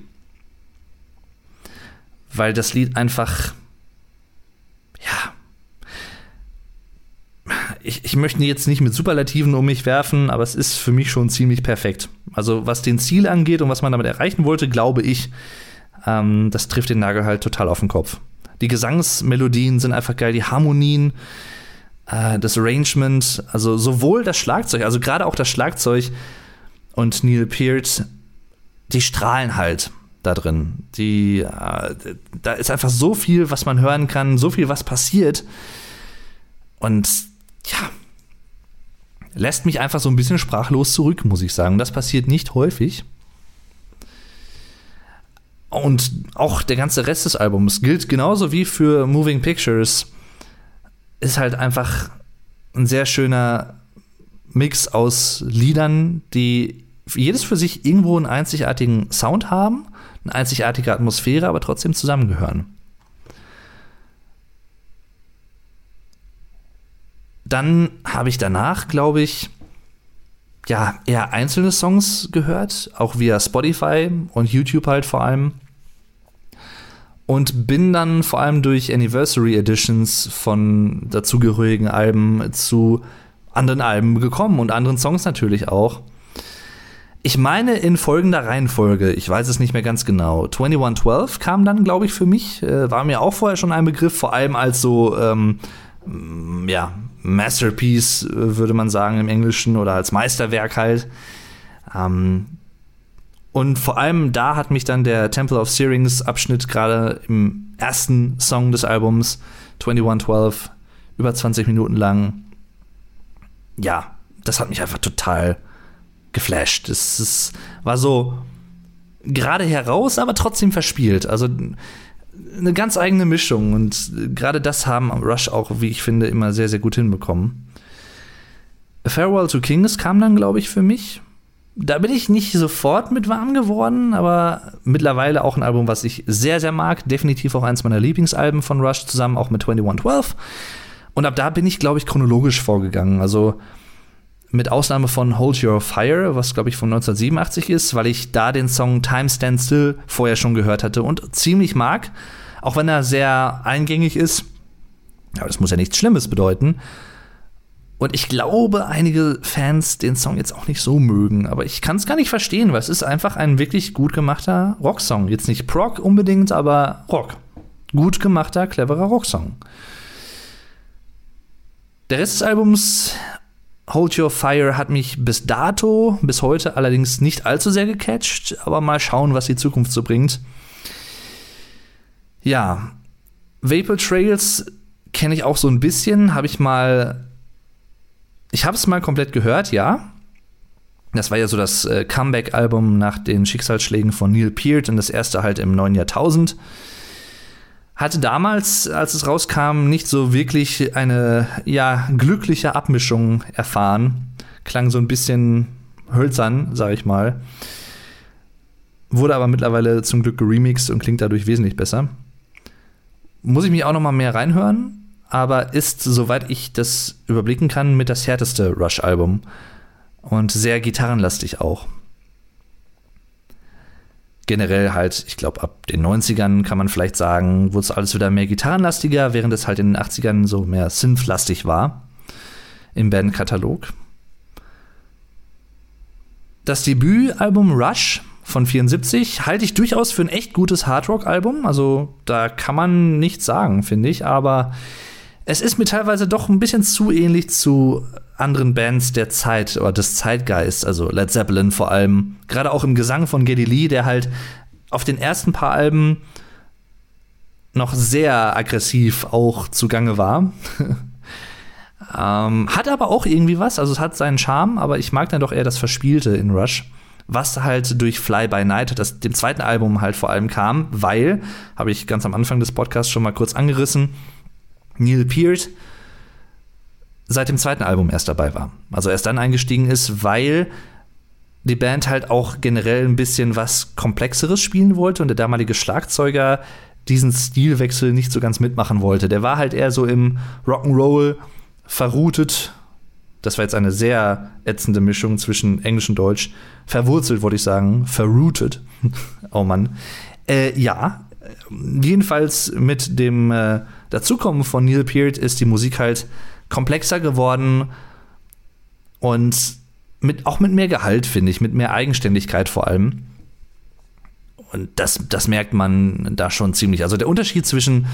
[SPEAKER 1] Weil das Lied einfach, ja, ich, ich möchte jetzt nicht mit Superlativen um mich werfen, aber es ist für mich schon ziemlich perfekt. Also was den Ziel angeht und was man damit erreichen wollte, glaube ich, ähm, das trifft den Nagel halt total auf den Kopf. Die Gesangsmelodien sind einfach geil, die Harmonien, äh, das Arrangement, also sowohl das Schlagzeug, also gerade auch das Schlagzeug und Neil Peart, die strahlen halt da drin. Die, äh, da ist einfach so viel, was man hören kann, so viel, was passiert. Und ja, lässt mich einfach so ein bisschen sprachlos zurück, muss ich sagen. Das passiert nicht häufig. Und auch der ganze Rest des Albums gilt genauso wie für Moving Pictures. Ist halt einfach ein sehr schöner Mix aus Liedern, die jedes für sich irgendwo einen einzigartigen Sound haben, eine einzigartige Atmosphäre, aber trotzdem zusammengehören. Dann habe ich danach, glaube ich, ja, eher einzelne Songs gehört, auch via Spotify und YouTube halt vor allem. Und bin dann vor allem durch Anniversary Editions von dazugehörigen Alben zu anderen Alben gekommen und anderen Songs natürlich auch. Ich meine in folgender Reihenfolge, ich weiß es nicht mehr ganz genau. 2112 kam dann, glaube ich, für mich, äh, war mir auch vorher schon ein Begriff, vor allem als so, ähm, ja, Masterpiece, äh, würde man sagen im Englischen, oder als Meisterwerk halt. Ähm, und vor allem da hat mich dann der Temple of Syrinx Abschnitt gerade im ersten Song des Albums 2112 über 20 Minuten lang. Ja, das hat mich einfach total geflasht. Es, es war so gerade heraus, aber trotzdem verspielt. Also eine ganz eigene Mischung und gerade das haben Rush auch, wie ich finde, immer sehr, sehr gut hinbekommen. Farewell to Kings kam dann, glaube ich, für mich da bin ich nicht sofort mit warm geworden, aber mittlerweile auch ein Album, was ich sehr, sehr mag. Definitiv auch eins meiner Lieblingsalben von Rush, zusammen auch mit 2112. Und ab da bin ich, glaube ich, chronologisch vorgegangen. Also mit Ausnahme von Hold Your Fire, was, glaube ich, von 1987 ist, weil ich da den Song Time Stand Still vorher schon gehört hatte und ziemlich mag. Auch wenn er sehr eingängig ist. Aber das muss ja nichts Schlimmes bedeuten. Und ich glaube, einige Fans den Song jetzt auch nicht so mögen, aber ich kann es gar nicht verstehen, weil es ist einfach ein wirklich gut gemachter Rocksong. Jetzt nicht Prog unbedingt, aber Rock. Gut gemachter, cleverer Rocksong. Der Rest des Albums Hold Your Fire hat mich bis dato, bis heute allerdings nicht allzu sehr gecatcht, aber mal schauen, was die Zukunft so bringt. Ja, Vapor Trails kenne ich auch so ein bisschen, habe ich mal ich habe es mal komplett gehört, ja. Das war ja so das äh, Comeback-Album nach den Schicksalsschlägen von Neil Peart und das erste halt im neuen Jahrtausend. Hatte damals, als es rauskam, nicht so wirklich eine ja, glückliche Abmischung erfahren. Klang so ein bisschen hölzern, sag ich mal. Wurde aber mittlerweile zum Glück geremixed und klingt dadurch wesentlich besser. Muss ich mich auch noch mal mehr reinhören aber ist, soweit ich das überblicken kann, mit das härteste Rush-Album. Und sehr gitarrenlastig auch. Generell halt, ich glaube, ab den 90ern kann man vielleicht sagen, wurde es alles wieder mehr gitarrenlastiger, während es halt in den 80ern so mehr synthlastig war im Bandkatalog. Das Debütalbum Rush von 74 halte ich durchaus für ein echt gutes Hardrock-Album. Also da kann man nichts sagen, finde ich. Aber es ist mir teilweise doch ein bisschen zu ähnlich zu anderen Bands der Zeit oder des Zeitgeists, also Led Zeppelin vor allem. Gerade auch im Gesang von Geddy Lee, der halt auf den ersten paar Alben noch sehr aggressiv auch zugange war. ähm, hat aber auch irgendwie was, also es hat seinen Charme, aber ich mag dann doch eher das Verspielte in Rush. Was halt durch Fly by Night, das dem zweiten Album halt vor allem kam, weil, habe ich ganz am Anfang des Podcasts schon mal kurz angerissen, Neil Peart seit dem zweiten Album erst dabei war. Also erst dann eingestiegen ist, weil die Band halt auch generell ein bisschen was Komplexeres spielen wollte und der damalige Schlagzeuger diesen Stilwechsel nicht so ganz mitmachen wollte. Der war halt eher so im Rock'n'Roll verroutet. Das war jetzt eine sehr ätzende Mischung zwischen Englisch und Deutsch. Verwurzelt, wollte ich sagen. Verrooted. oh Mann. Äh, ja, jedenfalls mit dem äh, Dazukommen von Neil Peart ist die Musik halt komplexer geworden und mit, auch mit mehr Gehalt, finde ich, mit mehr Eigenständigkeit vor allem. Und das, das merkt man da schon ziemlich. Also der Unterschied zwischen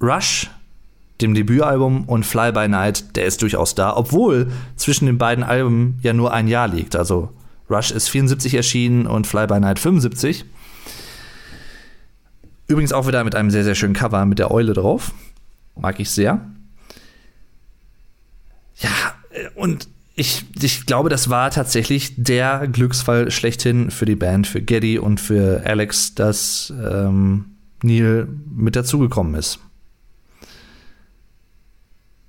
[SPEAKER 1] Rush, dem Debütalbum, und Fly By Night, der ist durchaus da, obwohl zwischen den beiden Alben ja nur ein Jahr liegt. Also Rush ist 74 erschienen und Fly By Night 75. Übrigens auch wieder mit einem sehr, sehr schönen Cover mit der Eule drauf. Mag ich sehr. Ja, äh, und ich, ich glaube, das war tatsächlich der Glücksfall schlechthin für die Band, für Geddy und für Alex, dass ähm, Neil mit dazugekommen ist.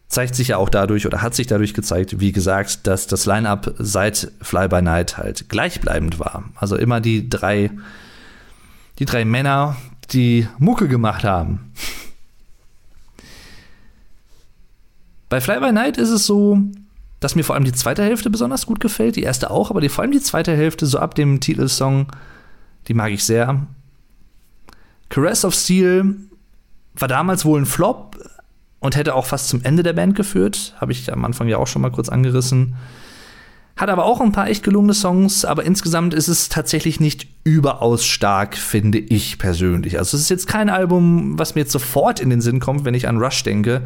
[SPEAKER 1] Zeigt sich ja auch dadurch oder hat sich dadurch gezeigt, wie gesagt, dass das Line-up seit Fly by Night halt gleichbleibend war. Also immer die drei, die drei Männer, die Mucke gemacht haben. Bei Fly by Night ist es so, dass mir vor allem die zweite Hälfte besonders gut gefällt, die erste auch, aber die, vor allem die zweite Hälfte, so ab dem Titelsong, die mag ich sehr. Caress of Steel war damals wohl ein Flop, und hätte auch fast zum Ende der Band geführt. Habe ich am Anfang ja auch schon mal kurz angerissen. Hat aber auch ein paar echt gelungene Songs, aber insgesamt ist es tatsächlich nicht überaus stark, finde ich persönlich. Also es ist jetzt kein Album, was mir jetzt sofort in den Sinn kommt, wenn ich an Rush denke.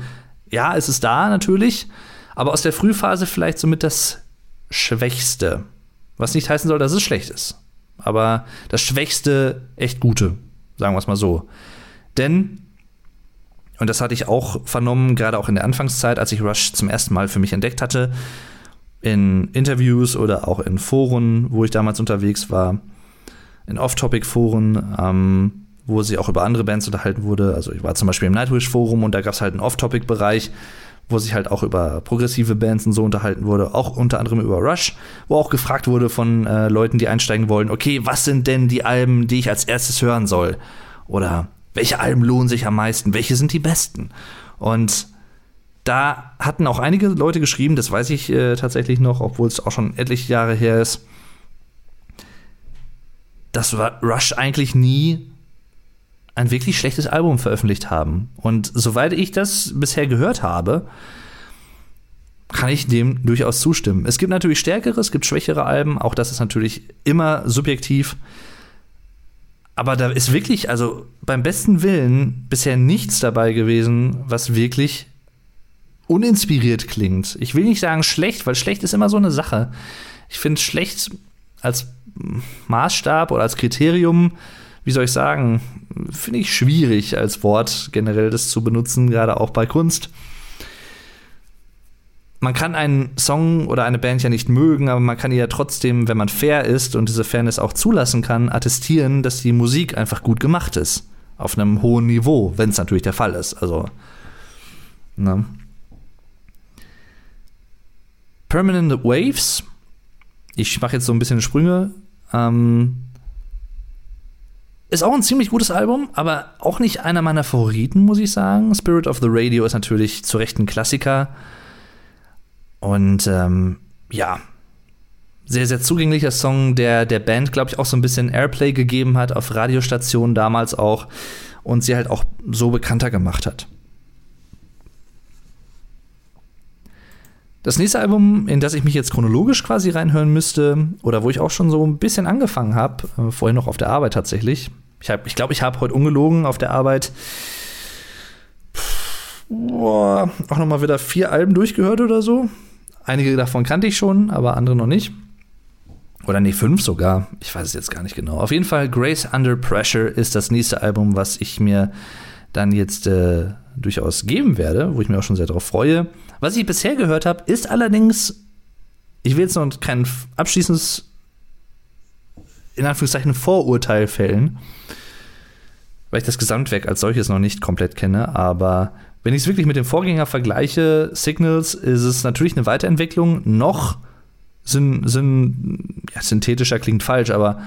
[SPEAKER 1] Ja, es ist da natürlich, aber aus der Frühphase vielleicht somit das Schwächste. Was nicht heißen soll, dass es schlecht ist. Aber das Schwächste, echt Gute, sagen wir es mal so. Denn und das hatte ich auch vernommen, gerade auch in der Anfangszeit, als ich Rush zum ersten Mal für mich entdeckt hatte, in Interviews oder auch in Foren, wo ich damals unterwegs war, in Off-Topic-Foren, ähm, wo sie auch über andere Bands unterhalten wurde. Also ich war zum Beispiel im Nightwish-Forum und da gab es halt einen Off-Topic-Bereich, wo sich halt auch über progressive Bands und so unterhalten wurde, auch unter anderem über Rush, wo auch gefragt wurde von äh, Leuten, die einsteigen wollen, okay, was sind denn die Alben, die ich als erstes hören soll? Oder welche Alben lohnen sich am meisten? Welche sind die besten? Und da hatten auch einige Leute geschrieben, das weiß ich äh, tatsächlich noch, obwohl es auch schon etliche Jahre her ist, dass Rush eigentlich nie ein wirklich schlechtes Album veröffentlicht haben. Und soweit ich das bisher gehört habe, kann ich dem durchaus zustimmen. Es gibt natürlich stärkere, es gibt schwächere Alben, auch das ist natürlich immer subjektiv. Aber da ist wirklich, also beim besten Willen, bisher nichts dabei gewesen, was wirklich uninspiriert klingt. Ich will nicht sagen schlecht, weil schlecht ist immer so eine Sache. Ich finde schlecht als Maßstab oder als Kriterium, wie soll ich sagen, finde ich schwierig als Wort generell das zu benutzen, gerade auch bei Kunst. Man kann einen Song oder eine Band ja nicht mögen, aber man kann ja trotzdem, wenn man fair ist und diese Fairness auch zulassen kann, attestieren, dass die Musik einfach gut gemacht ist. Auf einem hohen Niveau, wenn es natürlich der Fall ist. Also, ne? Permanent Waves. Ich mache jetzt so ein bisschen Sprünge. Ähm, ist auch ein ziemlich gutes Album, aber auch nicht einer meiner Favoriten, muss ich sagen. Spirit of the Radio ist natürlich zu Recht ein Klassiker. Und ähm, ja, sehr, sehr zugänglicher Song, der der Band, glaube ich, auch so ein bisschen Airplay gegeben hat auf Radiostationen damals auch und sie halt auch so bekannter gemacht hat. Das nächste Album, in das ich mich jetzt chronologisch quasi reinhören müsste, oder wo ich auch schon so ein bisschen angefangen habe, äh, vorhin noch auf der Arbeit tatsächlich. Ich glaube, ich, glaub, ich habe heute ungelogen auf der Arbeit boah, auch noch mal wieder vier Alben durchgehört oder so. Einige davon kannte ich schon, aber andere noch nicht. Oder nee, fünf sogar. Ich weiß es jetzt gar nicht genau. Auf jeden Fall, Grace Under Pressure ist das nächste Album, was ich mir dann jetzt äh, durchaus geben werde, wo ich mich auch schon sehr darauf freue. Was ich bisher gehört habe, ist allerdings, ich will jetzt noch kein abschließendes, in Anführungszeichen, Vorurteil fällen, weil ich das Gesamtwerk als solches noch nicht komplett kenne, aber wenn ich es wirklich mit dem Vorgänger vergleiche, Signals, ist es natürlich eine Weiterentwicklung, noch syn, syn, ja, synthetischer klingt falsch, aber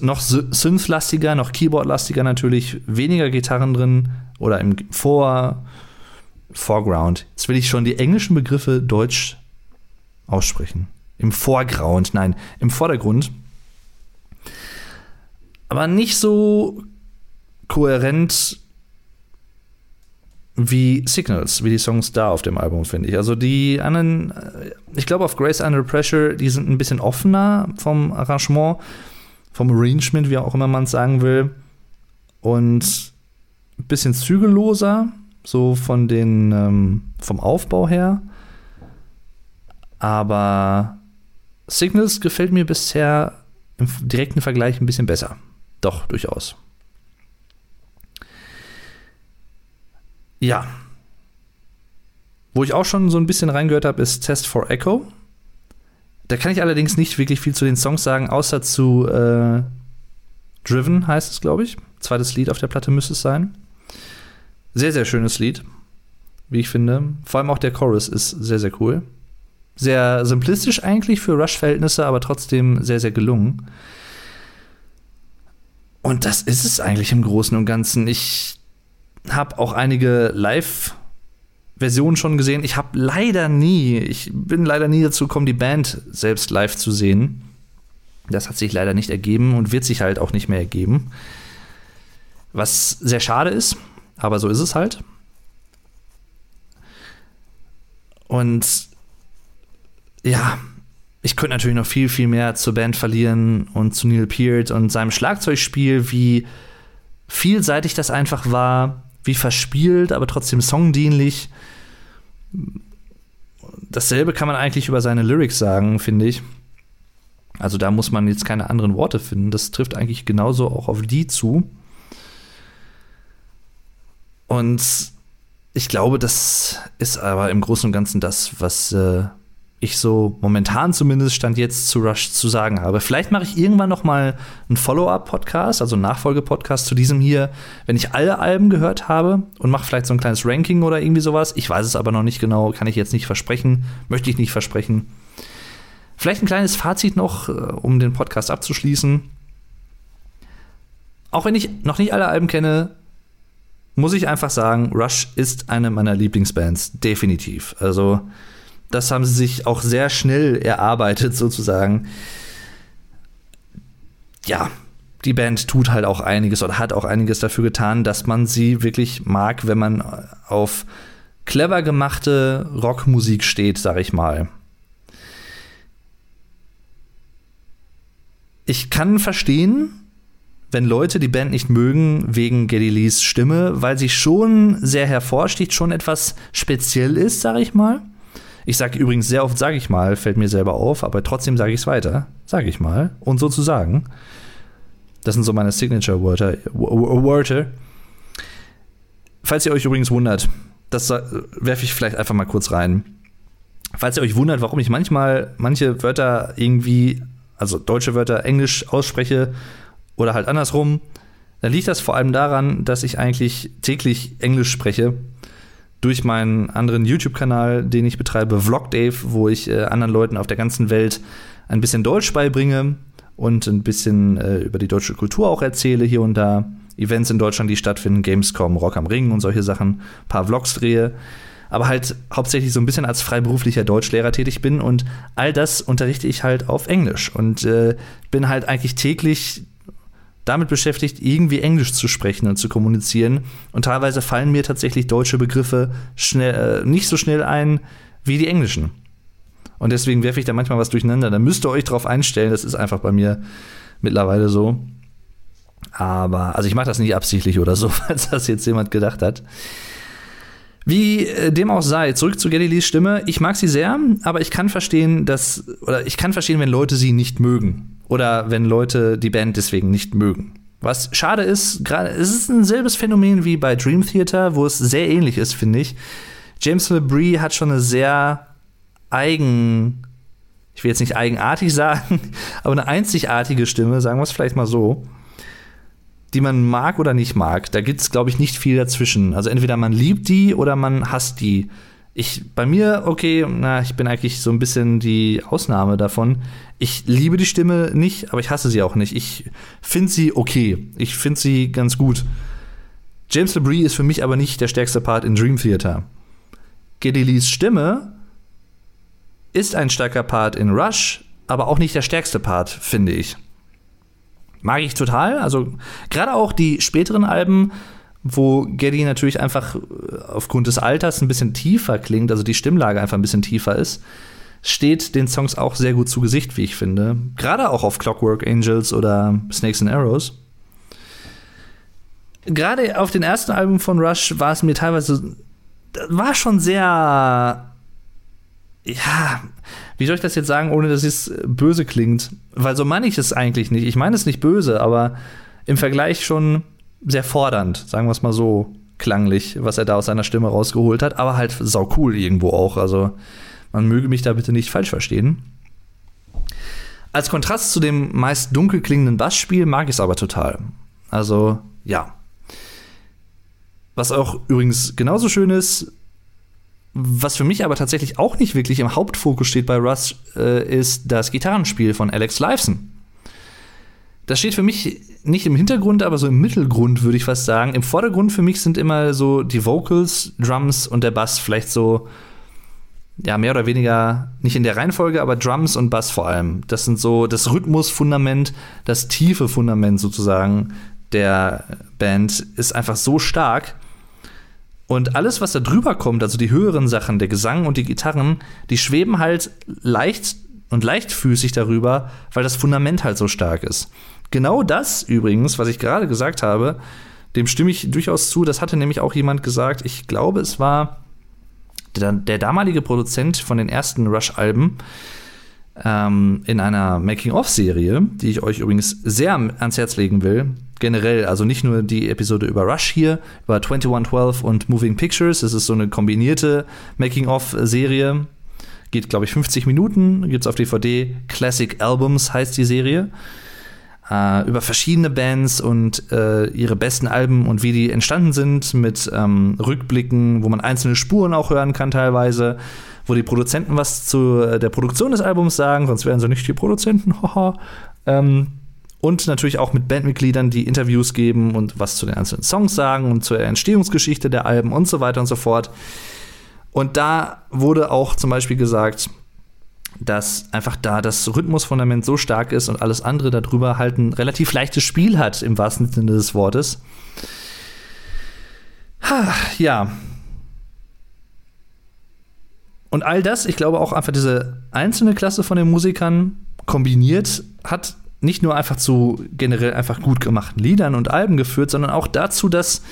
[SPEAKER 1] noch Synth-lastiger, noch Keyboard-lastiger natürlich, weniger Gitarren drin oder im Vor Foreground. Jetzt will ich schon die englischen Begriffe deutsch aussprechen. Im Foreground, nein, im Vordergrund. Aber nicht so kohärent wie Signals, wie die Songs da auf dem Album, finde ich. Also die anderen, äh, ich glaube auf Grace Under Pressure, die sind ein bisschen offener vom Arrangement, vom Arrangement, wie auch immer man es sagen will. Und ein bisschen zügelloser, so von den, ähm, vom Aufbau her. Aber Signals gefällt mir bisher im direkten Vergleich ein bisschen besser. Doch, durchaus. Ja. Wo ich auch schon so ein bisschen reingehört habe, ist Test for Echo. Da kann ich allerdings nicht wirklich viel zu den Songs sagen, außer zu äh, Driven heißt es, glaube ich. Zweites Lied auf der Platte müsste es sein. Sehr, sehr schönes Lied, wie ich finde. Vor allem auch der Chorus ist sehr, sehr cool. Sehr simplistisch eigentlich für Rush-Verhältnisse, aber trotzdem sehr, sehr gelungen. Und das ist es eigentlich im Großen und Ganzen. Ich habe auch einige Live-Versionen schon gesehen. Ich habe leider nie, ich bin leider nie dazu gekommen, die Band selbst live zu sehen. Das hat sich leider nicht ergeben und wird sich halt auch nicht mehr ergeben. Was sehr schade ist, aber so ist es halt. Und ja, ich könnte natürlich noch viel, viel mehr zur Band verlieren und zu Neil Peart und seinem Schlagzeugspiel, wie vielseitig das einfach war, wie verspielt, aber trotzdem songdienlich. Dasselbe kann man eigentlich über seine Lyrics sagen, finde ich. Also da muss man jetzt keine anderen Worte finden. Das trifft eigentlich genauso auch auf die zu. Und ich glaube, das ist aber im Großen und Ganzen das, was äh, ich so momentan zumindest stand jetzt zu Rush zu sagen habe. Vielleicht mache ich irgendwann noch mal einen Follow-up-Podcast, also einen Nachfolge-Podcast zu diesem hier, wenn ich alle Alben gehört habe und mache vielleicht so ein kleines Ranking oder irgendwie sowas. Ich weiß es aber noch nicht genau, kann ich jetzt nicht versprechen, möchte ich nicht versprechen. Vielleicht ein kleines Fazit noch, äh, um den Podcast abzuschließen. Auch wenn ich noch nicht alle Alben kenne, muss ich einfach sagen, Rush ist eine meiner Lieblingsbands, definitiv. Also das haben sie sich auch sehr schnell erarbeitet, sozusagen. Ja, die Band tut halt auch einiges oder hat auch einiges dafür getan, dass man sie wirklich mag, wenn man auf clever gemachte Rockmusik steht, sag ich mal. Ich kann verstehen, wenn Leute die Band nicht mögen wegen Geddy Lees Stimme, weil sie schon sehr hervorsticht, schon etwas speziell ist, sag ich mal. Ich sage übrigens sehr oft, sage ich mal, fällt mir selber auf, aber trotzdem sage ich es weiter. Sage ich mal. Und sozusagen. Das sind so meine Signature-Wörter. Wörter. Falls ihr euch übrigens wundert, das werfe ich vielleicht einfach mal kurz rein. Falls ihr euch wundert, warum ich manchmal manche Wörter irgendwie, also deutsche Wörter, Englisch ausspreche oder halt andersrum, dann liegt das vor allem daran, dass ich eigentlich täglich Englisch spreche durch meinen anderen YouTube-Kanal, den ich betreibe, Vlog Dave, wo ich äh, anderen Leuten auf der ganzen Welt ein bisschen Deutsch beibringe und ein bisschen äh, über die deutsche Kultur auch erzähle hier und da. Events in Deutschland, die stattfinden, Gamescom, Rock am Ring und solche Sachen, ein paar Vlogs drehe. Aber halt hauptsächlich so ein bisschen als freiberuflicher Deutschlehrer tätig bin und all das unterrichte ich halt auf Englisch und äh, bin halt eigentlich täglich damit beschäftigt, irgendwie Englisch zu sprechen und zu kommunizieren. Und teilweise fallen mir tatsächlich deutsche Begriffe schnell, äh, nicht so schnell ein wie die englischen. Und deswegen werfe ich da manchmal was durcheinander. Da müsst ihr euch drauf einstellen. Das ist einfach bei mir mittlerweile so. Aber, also ich mache das nicht absichtlich oder so, falls das jetzt jemand gedacht hat. Wie äh, dem auch sei, zurück zu Geddy Lees Stimme. Ich mag sie sehr, aber ich kann verstehen, dass, oder ich kann verstehen, wenn Leute sie nicht mögen oder wenn Leute die Band deswegen nicht mögen. Was schade ist, gerade es ist ein selbes Phänomen wie bei Dream Theater, wo es sehr ähnlich ist, finde ich. James LeBrie hat schon eine sehr eigen, ich will jetzt nicht eigenartig sagen, aber eine einzigartige Stimme, sagen wir es vielleicht mal so, die man mag oder nicht mag. Da gibt es, glaube ich, nicht viel dazwischen. Also entweder man liebt die oder man hasst die ich bei mir, okay, na, ich bin eigentlich so ein bisschen die Ausnahme davon. Ich liebe die Stimme nicht, aber ich hasse sie auch nicht. Ich finde sie okay. Ich finde sie ganz gut. James LeBrie ist für mich aber nicht der stärkste Part in Dream Theater. Geddy Lees Stimme ist ein starker Part in Rush, aber auch nicht der stärkste Part, finde ich. Mag ich total. Also gerade auch die späteren Alben wo Geddy natürlich einfach äh, aufgrund des Alters ein bisschen tiefer klingt, also die Stimmlage einfach ein bisschen tiefer ist, steht den Songs auch sehr gut zu Gesicht, wie ich finde. Gerade auch auf Clockwork Angels oder Snakes and Arrows. Gerade auf den ersten Alben von Rush war es mir teilweise, war schon sehr, ja, wie soll ich das jetzt sagen, ohne dass es böse klingt? Weil so meine ich es eigentlich nicht. Ich meine es nicht böse, aber im Vergleich schon sehr fordernd, sagen wir es mal so klanglich, was er da aus seiner Stimme rausgeholt hat, aber halt sau cool irgendwo auch. Also man möge mich da bitte nicht falsch verstehen. Als Kontrast zu dem meist dunkel klingenden Bassspiel mag ich es aber total. Also ja. Was auch übrigens genauso schön ist, was für mich aber tatsächlich auch nicht wirklich im Hauptfokus steht bei Russ, äh, ist das Gitarrenspiel von Alex Lifeson. Das steht für mich nicht im Hintergrund, aber so im Mittelgrund, würde ich fast sagen. Im Vordergrund für mich sind immer so die Vocals, Drums und der Bass. Vielleicht so, ja, mehr oder weniger, nicht in der Reihenfolge, aber Drums und Bass vor allem. Das sind so das Rhythmusfundament, das tiefe Fundament sozusagen der Band ist einfach so stark. Und alles, was da drüber kommt, also die höheren Sachen, der Gesang und die Gitarren, die schweben halt leicht und leichtfüßig darüber, weil das Fundament halt so stark ist. Genau das übrigens, was ich gerade gesagt habe, dem stimme ich durchaus zu. Das hatte nämlich auch jemand gesagt. Ich glaube, es war der, der damalige Produzent von den ersten Rush-Alben ähm, in einer Making-of-Serie, die ich euch übrigens sehr ans Herz legen will. Generell, also nicht nur die Episode über Rush hier, über 2112 und Moving Pictures. Es ist so eine kombinierte Making-of-Serie. Geht, glaube ich, 50 Minuten. Gibt es auf DVD. Classic Albums heißt die Serie äh, über verschiedene Bands und äh, ihre besten Alben und wie die entstanden sind, mit ähm, Rückblicken, wo man einzelne Spuren auch hören kann teilweise, wo die Produzenten was zu äh, der Produktion des Albums sagen, sonst wären sie nicht die Produzenten, haha. ähm, und natürlich auch mit Bandmitgliedern, die Interviews geben und was zu den einzelnen Songs sagen und zur Entstehungsgeschichte der Alben und so weiter und so fort. Und da wurde auch zum Beispiel gesagt, dass einfach da das Rhythmusfundament so stark ist und alles andere darüber halt ein relativ leichtes Spiel hat, im wahrsten Sinne des Wortes. Ha, ja. Und all das, ich glaube auch einfach diese einzelne Klasse von den Musikern kombiniert, hat nicht nur einfach zu generell einfach gut gemachten Liedern und Alben geführt, sondern auch dazu, dass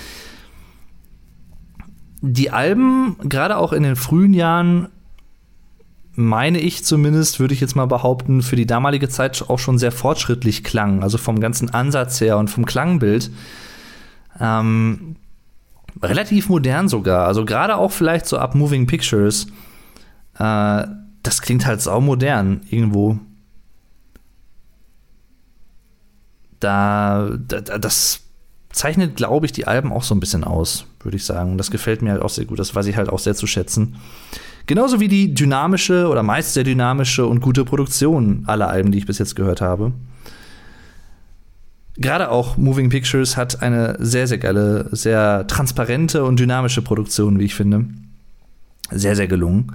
[SPEAKER 1] die Alben gerade auch in den frühen Jahren meine ich zumindest, würde ich jetzt mal behaupten, für die damalige Zeit auch schon sehr fortschrittlich klang. Also vom ganzen Ansatz her und vom Klangbild. Ähm, relativ modern sogar. Also gerade auch vielleicht so ab Moving Pictures. Äh, das klingt halt saumodern irgendwo. Da, da, das zeichnet, glaube ich, die Alben auch so ein bisschen aus, würde ich sagen. Das gefällt mir halt auch sehr gut. Das weiß ich halt auch sehr zu schätzen. Genauso wie die dynamische oder meist sehr dynamische und gute Produktion aller Alben, die ich bis jetzt gehört habe. Gerade auch Moving Pictures hat eine sehr, sehr geile, sehr transparente und dynamische Produktion, wie ich finde. Sehr, sehr gelungen.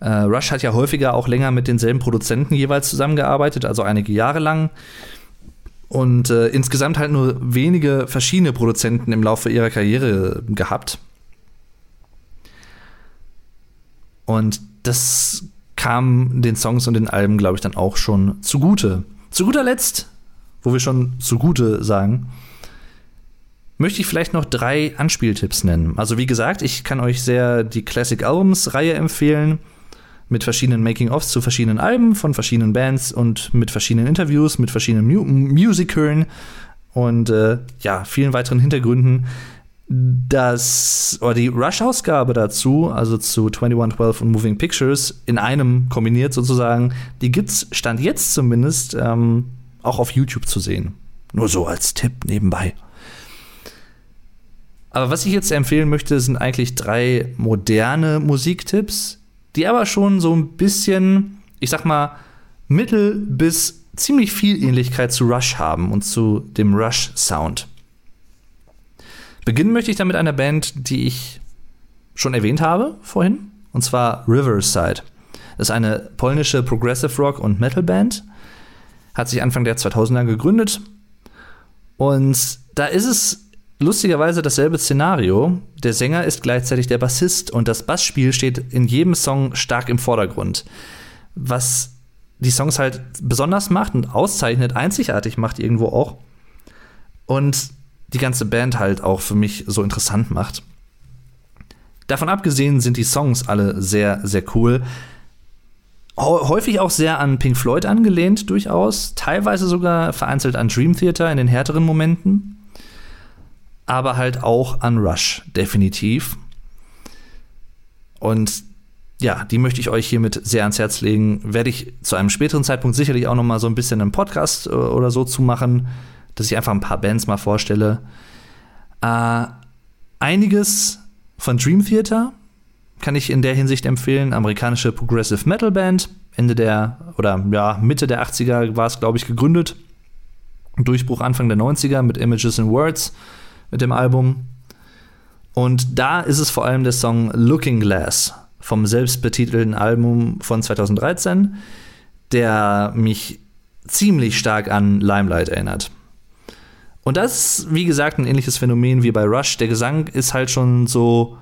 [SPEAKER 1] Äh, Rush hat ja häufiger auch länger mit denselben Produzenten jeweils zusammengearbeitet, also einige Jahre lang. Und äh, insgesamt halt nur wenige verschiedene Produzenten im Laufe ihrer Karriere gehabt. Und das kam den Songs und den Alben, glaube ich, dann auch schon zugute. Zu guter Letzt, wo wir schon zugute sagen, möchte ich vielleicht noch drei Anspieltipps nennen. Also wie gesagt, ich kann euch sehr die Classic Albums Reihe empfehlen mit verschiedenen Making-ofs zu verschiedenen Alben von verschiedenen Bands und mit verschiedenen Interviews, mit verschiedenen Mu und äh, ja, vielen weiteren Hintergründen das oder die Rush-Ausgabe dazu, also zu 2112 und Moving Pictures, in einem kombiniert sozusagen, die gibt's Stand jetzt zumindest ähm, auch auf YouTube zu sehen. Nur so als Tipp nebenbei. Aber was ich jetzt empfehlen möchte, sind eigentlich drei moderne Musiktipps, die aber schon so ein bisschen, ich sag mal, mittel bis ziemlich viel Ähnlichkeit zu Rush haben und zu dem Rush-Sound. Beginnen möchte ich dann mit einer Band, die ich schon erwähnt habe vorhin, und zwar Riverside. Das ist eine polnische Progressive Rock und Metal Band, hat sich Anfang der 2000er gegründet und da ist es lustigerweise dasselbe Szenario. Der Sänger ist gleichzeitig der Bassist und das Bassspiel steht in jedem Song stark im Vordergrund. Was die Songs halt besonders macht und auszeichnet, einzigartig macht irgendwo auch. Und die ganze Band halt auch für mich so interessant macht. Davon abgesehen sind die Songs alle sehr, sehr cool. Häufig auch sehr an Pink Floyd angelehnt, durchaus. Teilweise sogar vereinzelt an Dream Theater in den härteren Momenten. Aber halt auch an Rush, definitiv. Und ja, die möchte ich euch hiermit sehr ans Herz legen. Werde ich zu einem späteren Zeitpunkt sicherlich auch noch mal so ein bisschen einen Podcast äh, oder so zu machen dass ich einfach ein paar Bands mal vorstelle. Äh, einiges von Dream Theater kann ich in der Hinsicht empfehlen. Amerikanische Progressive Metal Band. Ende der, oder ja, Mitte der 80er war es, glaube ich, gegründet. Durchbruch Anfang der 90er mit Images and Words mit dem Album. Und da ist es vor allem der Song Looking Glass vom selbstbetitelten Album von 2013, der mich ziemlich stark an Limelight erinnert. Und das ist, wie gesagt, ein ähnliches Phänomen wie bei Rush. Der Gesang ist halt schon so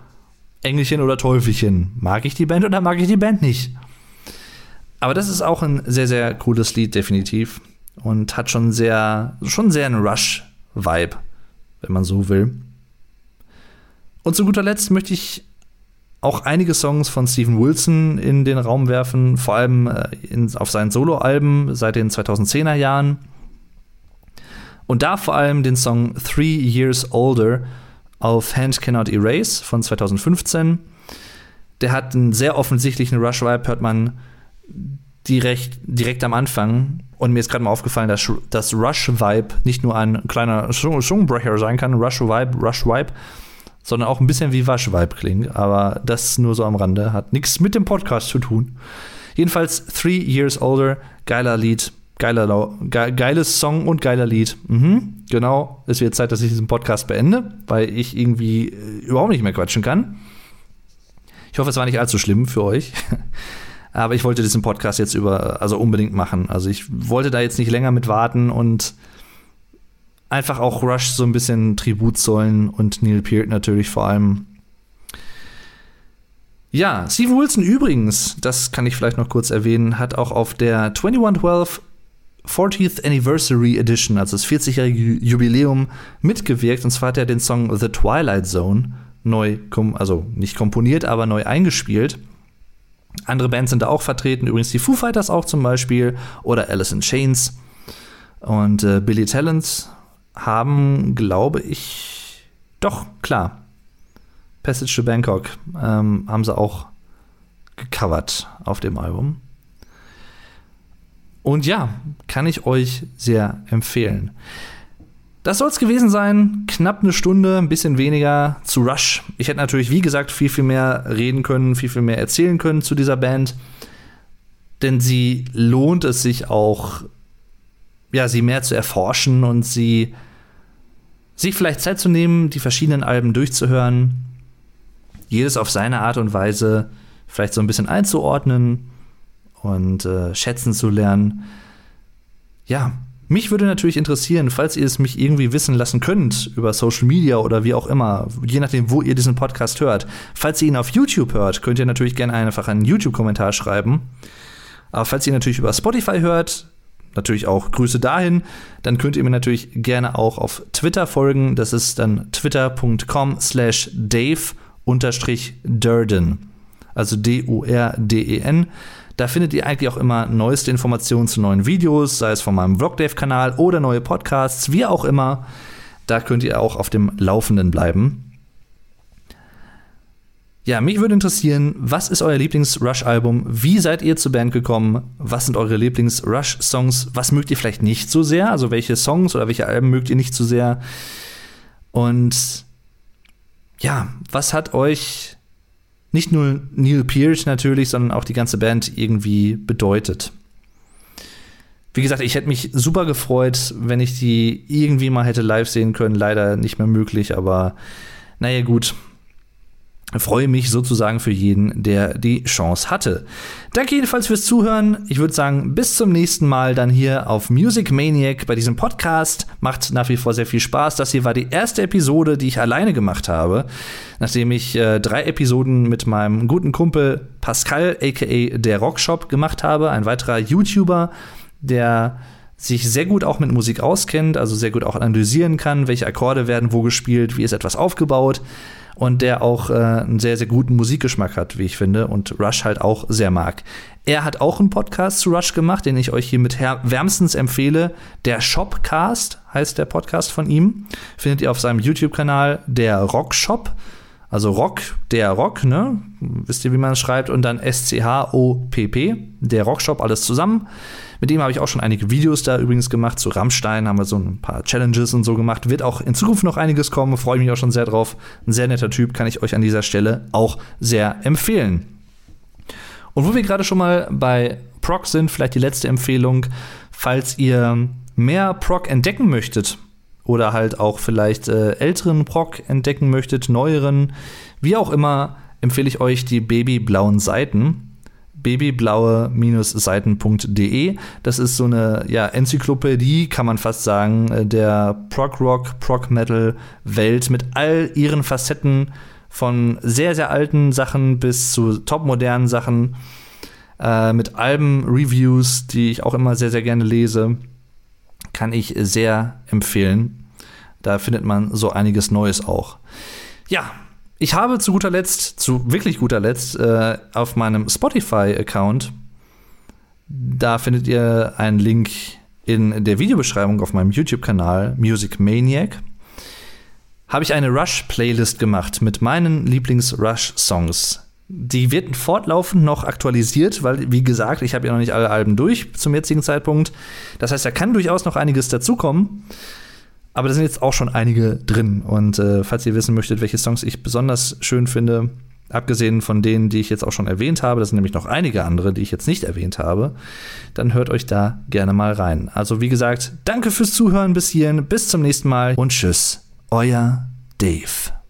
[SPEAKER 1] Engelchen oder Teufelchen. Mag ich die Band oder mag ich die Band nicht? Aber das ist auch ein sehr, sehr cooles Lied, definitiv. Und hat schon sehr, schon sehr einen Rush-Vibe, wenn man so will. Und zu guter Letzt möchte ich auch einige Songs von Steven Wilson in den Raum werfen, vor allem äh, in, auf seinen Soloalben seit den 2010er Jahren. Und da vor allem den Song Three Years Older auf Hand Cannot Erase von 2015. Der hat einen sehr offensichtlichen Rush-Vibe, hört man direkt, direkt am Anfang. Und mir ist gerade mal aufgefallen, dass das Rush-Vibe nicht nur ein kleiner Zungenbrecher sein kann, Rush-Vibe, Rush-Vibe, sondern auch ein bisschen wie Wasch-Vibe klingt. Aber das nur so am Rande, hat nichts mit dem Podcast zu tun. Jedenfalls Three Years Older, geiler Lied, geiler, ge geiles Song und geiler Lied. Mhm, genau, es wird Zeit, dass ich diesen Podcast beende, weil ich irgendwie äh, überhaupt nicht mehr quatschen kann. Ich hoffe, es war nicht allzu schlimm für euch. Aber ich wollte diesen Podcast jetzt über, also unbedingt machen. Also ich wollte da jetzt nicht länger mit warten und einfach auch Rush so ein bisschen Tribut zollen und Neil Peart natürlich vor allem. Ja, Steve Wilson übrigens, das kann ich vielleicht noch kurz erwähnen, hat auch auf der 2112 40th Anniversary Edition, also das 40-jährige Jubiläum, mitgewirkt. Und zwar hat er den Song The Twilight Zone neu, also nicht komponiert, aber neu eingespielt. Andere Bands sind da auch vertreten, übrigens die Foo Fighters auch zum Beispiel oder Alice in Chains. Und äh, Billy Talent haben, glaube ich, doch, klar, Passage to Bangkok ähm, haben sie auch gecovert auf dem Album. Und ja, kann ich euch sehr empfehlen. Das soll es gewesen sein. Knapp eine Stunde, ein bisschen weniger zu Rush. Ich hätte natürlich, wie gesagt, viel, viel mehr reden können, viel, viel mehr erzählen können zu dieser Band. Denn sie lohnt es sich auch, ja, sie mehr zu erforschen und sie sich vielleicht Zeit zu nehmen, die verschiedenen Alben durchzuhören. Jedes auf seine Art und Weise vielleicht so ein bisschen einzuordnen und äh, schätzen zu lernen. Ja, mich würde natürlich interessieren, falls ihr es mich irgendwie wissen lassen könnt über Social Media oder wie auch immer, je nachdem, wo ihr diesen Podcast hört. Falls ihr ihn auf YouTube hört, könnt ihr natürlich gerne einfach einen YouTube-Kommentar schreiben. Aber falls ihr natürlich über Spotify hört, natürlich auch Grüße dahin, dann könnt ihr mir natürlich gerne auch auf Twitter folgen. Das ist dann twitter.com slash Dave Durden. Also D-U-R-D-E-N. Da findet ihr eigentlich auch immer neueste Informationen zu neuen Videos, sei es von meinem Vlogdave-Kanal oder neue Podcasts, wie auch immer. Da könnt ihr auch auf dem Laufenden bleiben. Ja, mich würde interessieren, was ist euer Lieblings-Rush-Album? Wie seid ihr zur Band gekommen? Was sind eure Lieblings-Rush-Songs? Was mögt ihr vielleicht nicht so sehr? Also welche Songs oder welche Alben mögt ihr nicht so sehr? Und ja, was hat euch nicht nur Neil Peart natürlich, sondern auch die ganze Band irgendwie bedeutet. Wie gesagt, ich hätte mich super gefreut, wenn ich die irgendwie mal hätte live sehen können. Leider nicht mehr möglich, aber naja, gut freue mich sozusagen für jeden, der die Chance hatte. Danke jedenfalls fürs Zuhören. Ich würde sagen, bis zum nächsten Mal dann hier auf Music Maniac bei diesem Podcast. Macht nach wie vor sehr viel Spaß. Das hier war die erste Episode, die ich alleine gemacht habe, nachdem ich äh, drei Episoden mit meinem guten Kumpel Pascal, aka der Rockshop, gemacht habe. Ein weiterer YouTuber, der sich sehr gut auch mit Musik auskennt, also sehr gut auch analysieren kann, welche Akkorde werden wo gespielt, wie ist etwas aufgebaut und der auch äh, einen sehr, sehr guten Musikgeschmack hat, wie ich finde, und Rush halt auch sehr mag. Er hat auch einen Podcast zu Rush gemacht, den ich euch hiermit wärmstens empfehle. Der Shopcast heißt der Podcast von ihm. Findet ihr auf seinem YouTube-Kanal, der Rockshop. Also Rock, der Rock, ne? Wisst ihr, wie man es schreibt? Und dann S-C-H-O-P-P, der Rockshop, alles zusammen. Mit dem habe ich auch schon einige Videos da übrigens gemacht. Zu Rammstein haben wir so ein paar Challenges und so gemacht. Wird auch in Zukunft noch einiges kommen. Freue mich auch schon sehr drauf. Ein sehr netter Typ, kann ich euch an dieser Stelle auch sehr empfehlen. Und wo wir gerade schon mal bei Proc sind, vielleicht die letzte Empfehlung, falls ihr mehr Proc entdecken möchtet oder halt auch vielleicht äh, älteren Proc entdecken möchtet, neueren, wie auch immer, empfehle ich euch die babyblauen Seiten babyblaue-seiten.de. Das ist so eine ja, Enzyklopädie, kann man fast sagen, äh, der Prog-Rock, Prog-Metal-Welt mit all ihren Facetten Von sehr, sehr alten Sachen bis zu topmodernen Sachen. Äh, mit Alben-Reviews, die ich auch immer sehr, sehr gerne lese. Kann ich sehr empfehlen. Da findet man so einiges Neues auch. Ja, ich habe zu guter Letzt, zu wirklich guter Letzt, äh, auf meinem Spotify-Account, da findet ihr einen Link in der Videobeschreibung auf meinem YouTube-Kanal Music Maniac, habe ich eine Rush-Playlist gemacht mit meinen Lieblings-Rush-Songs. Die wird fortlaufend noch aktualisiert, weil, wie gesagt, ich habe ja noch nicht alle Alben durch zum jetzigen Zeitpunkt. Das heißt, da kann durchaus noch einiges dazukommen. Aber da sind jetzt auch schon einige drin. Und äh, falls ihr wissen möchtet, welche Songs ich besonders schön finde, abgesehen von denen, die ich jetzt auch schon erwähnt habe, das sind nämlich noch einige andere, die ich jetzt nicht erwähnt habe, dann hört euch da gerne mal rein. Also wie gesagt, danke fürs Zuhören bis hierhin, bis zum nächsten Mal und tschüss, euer Dave.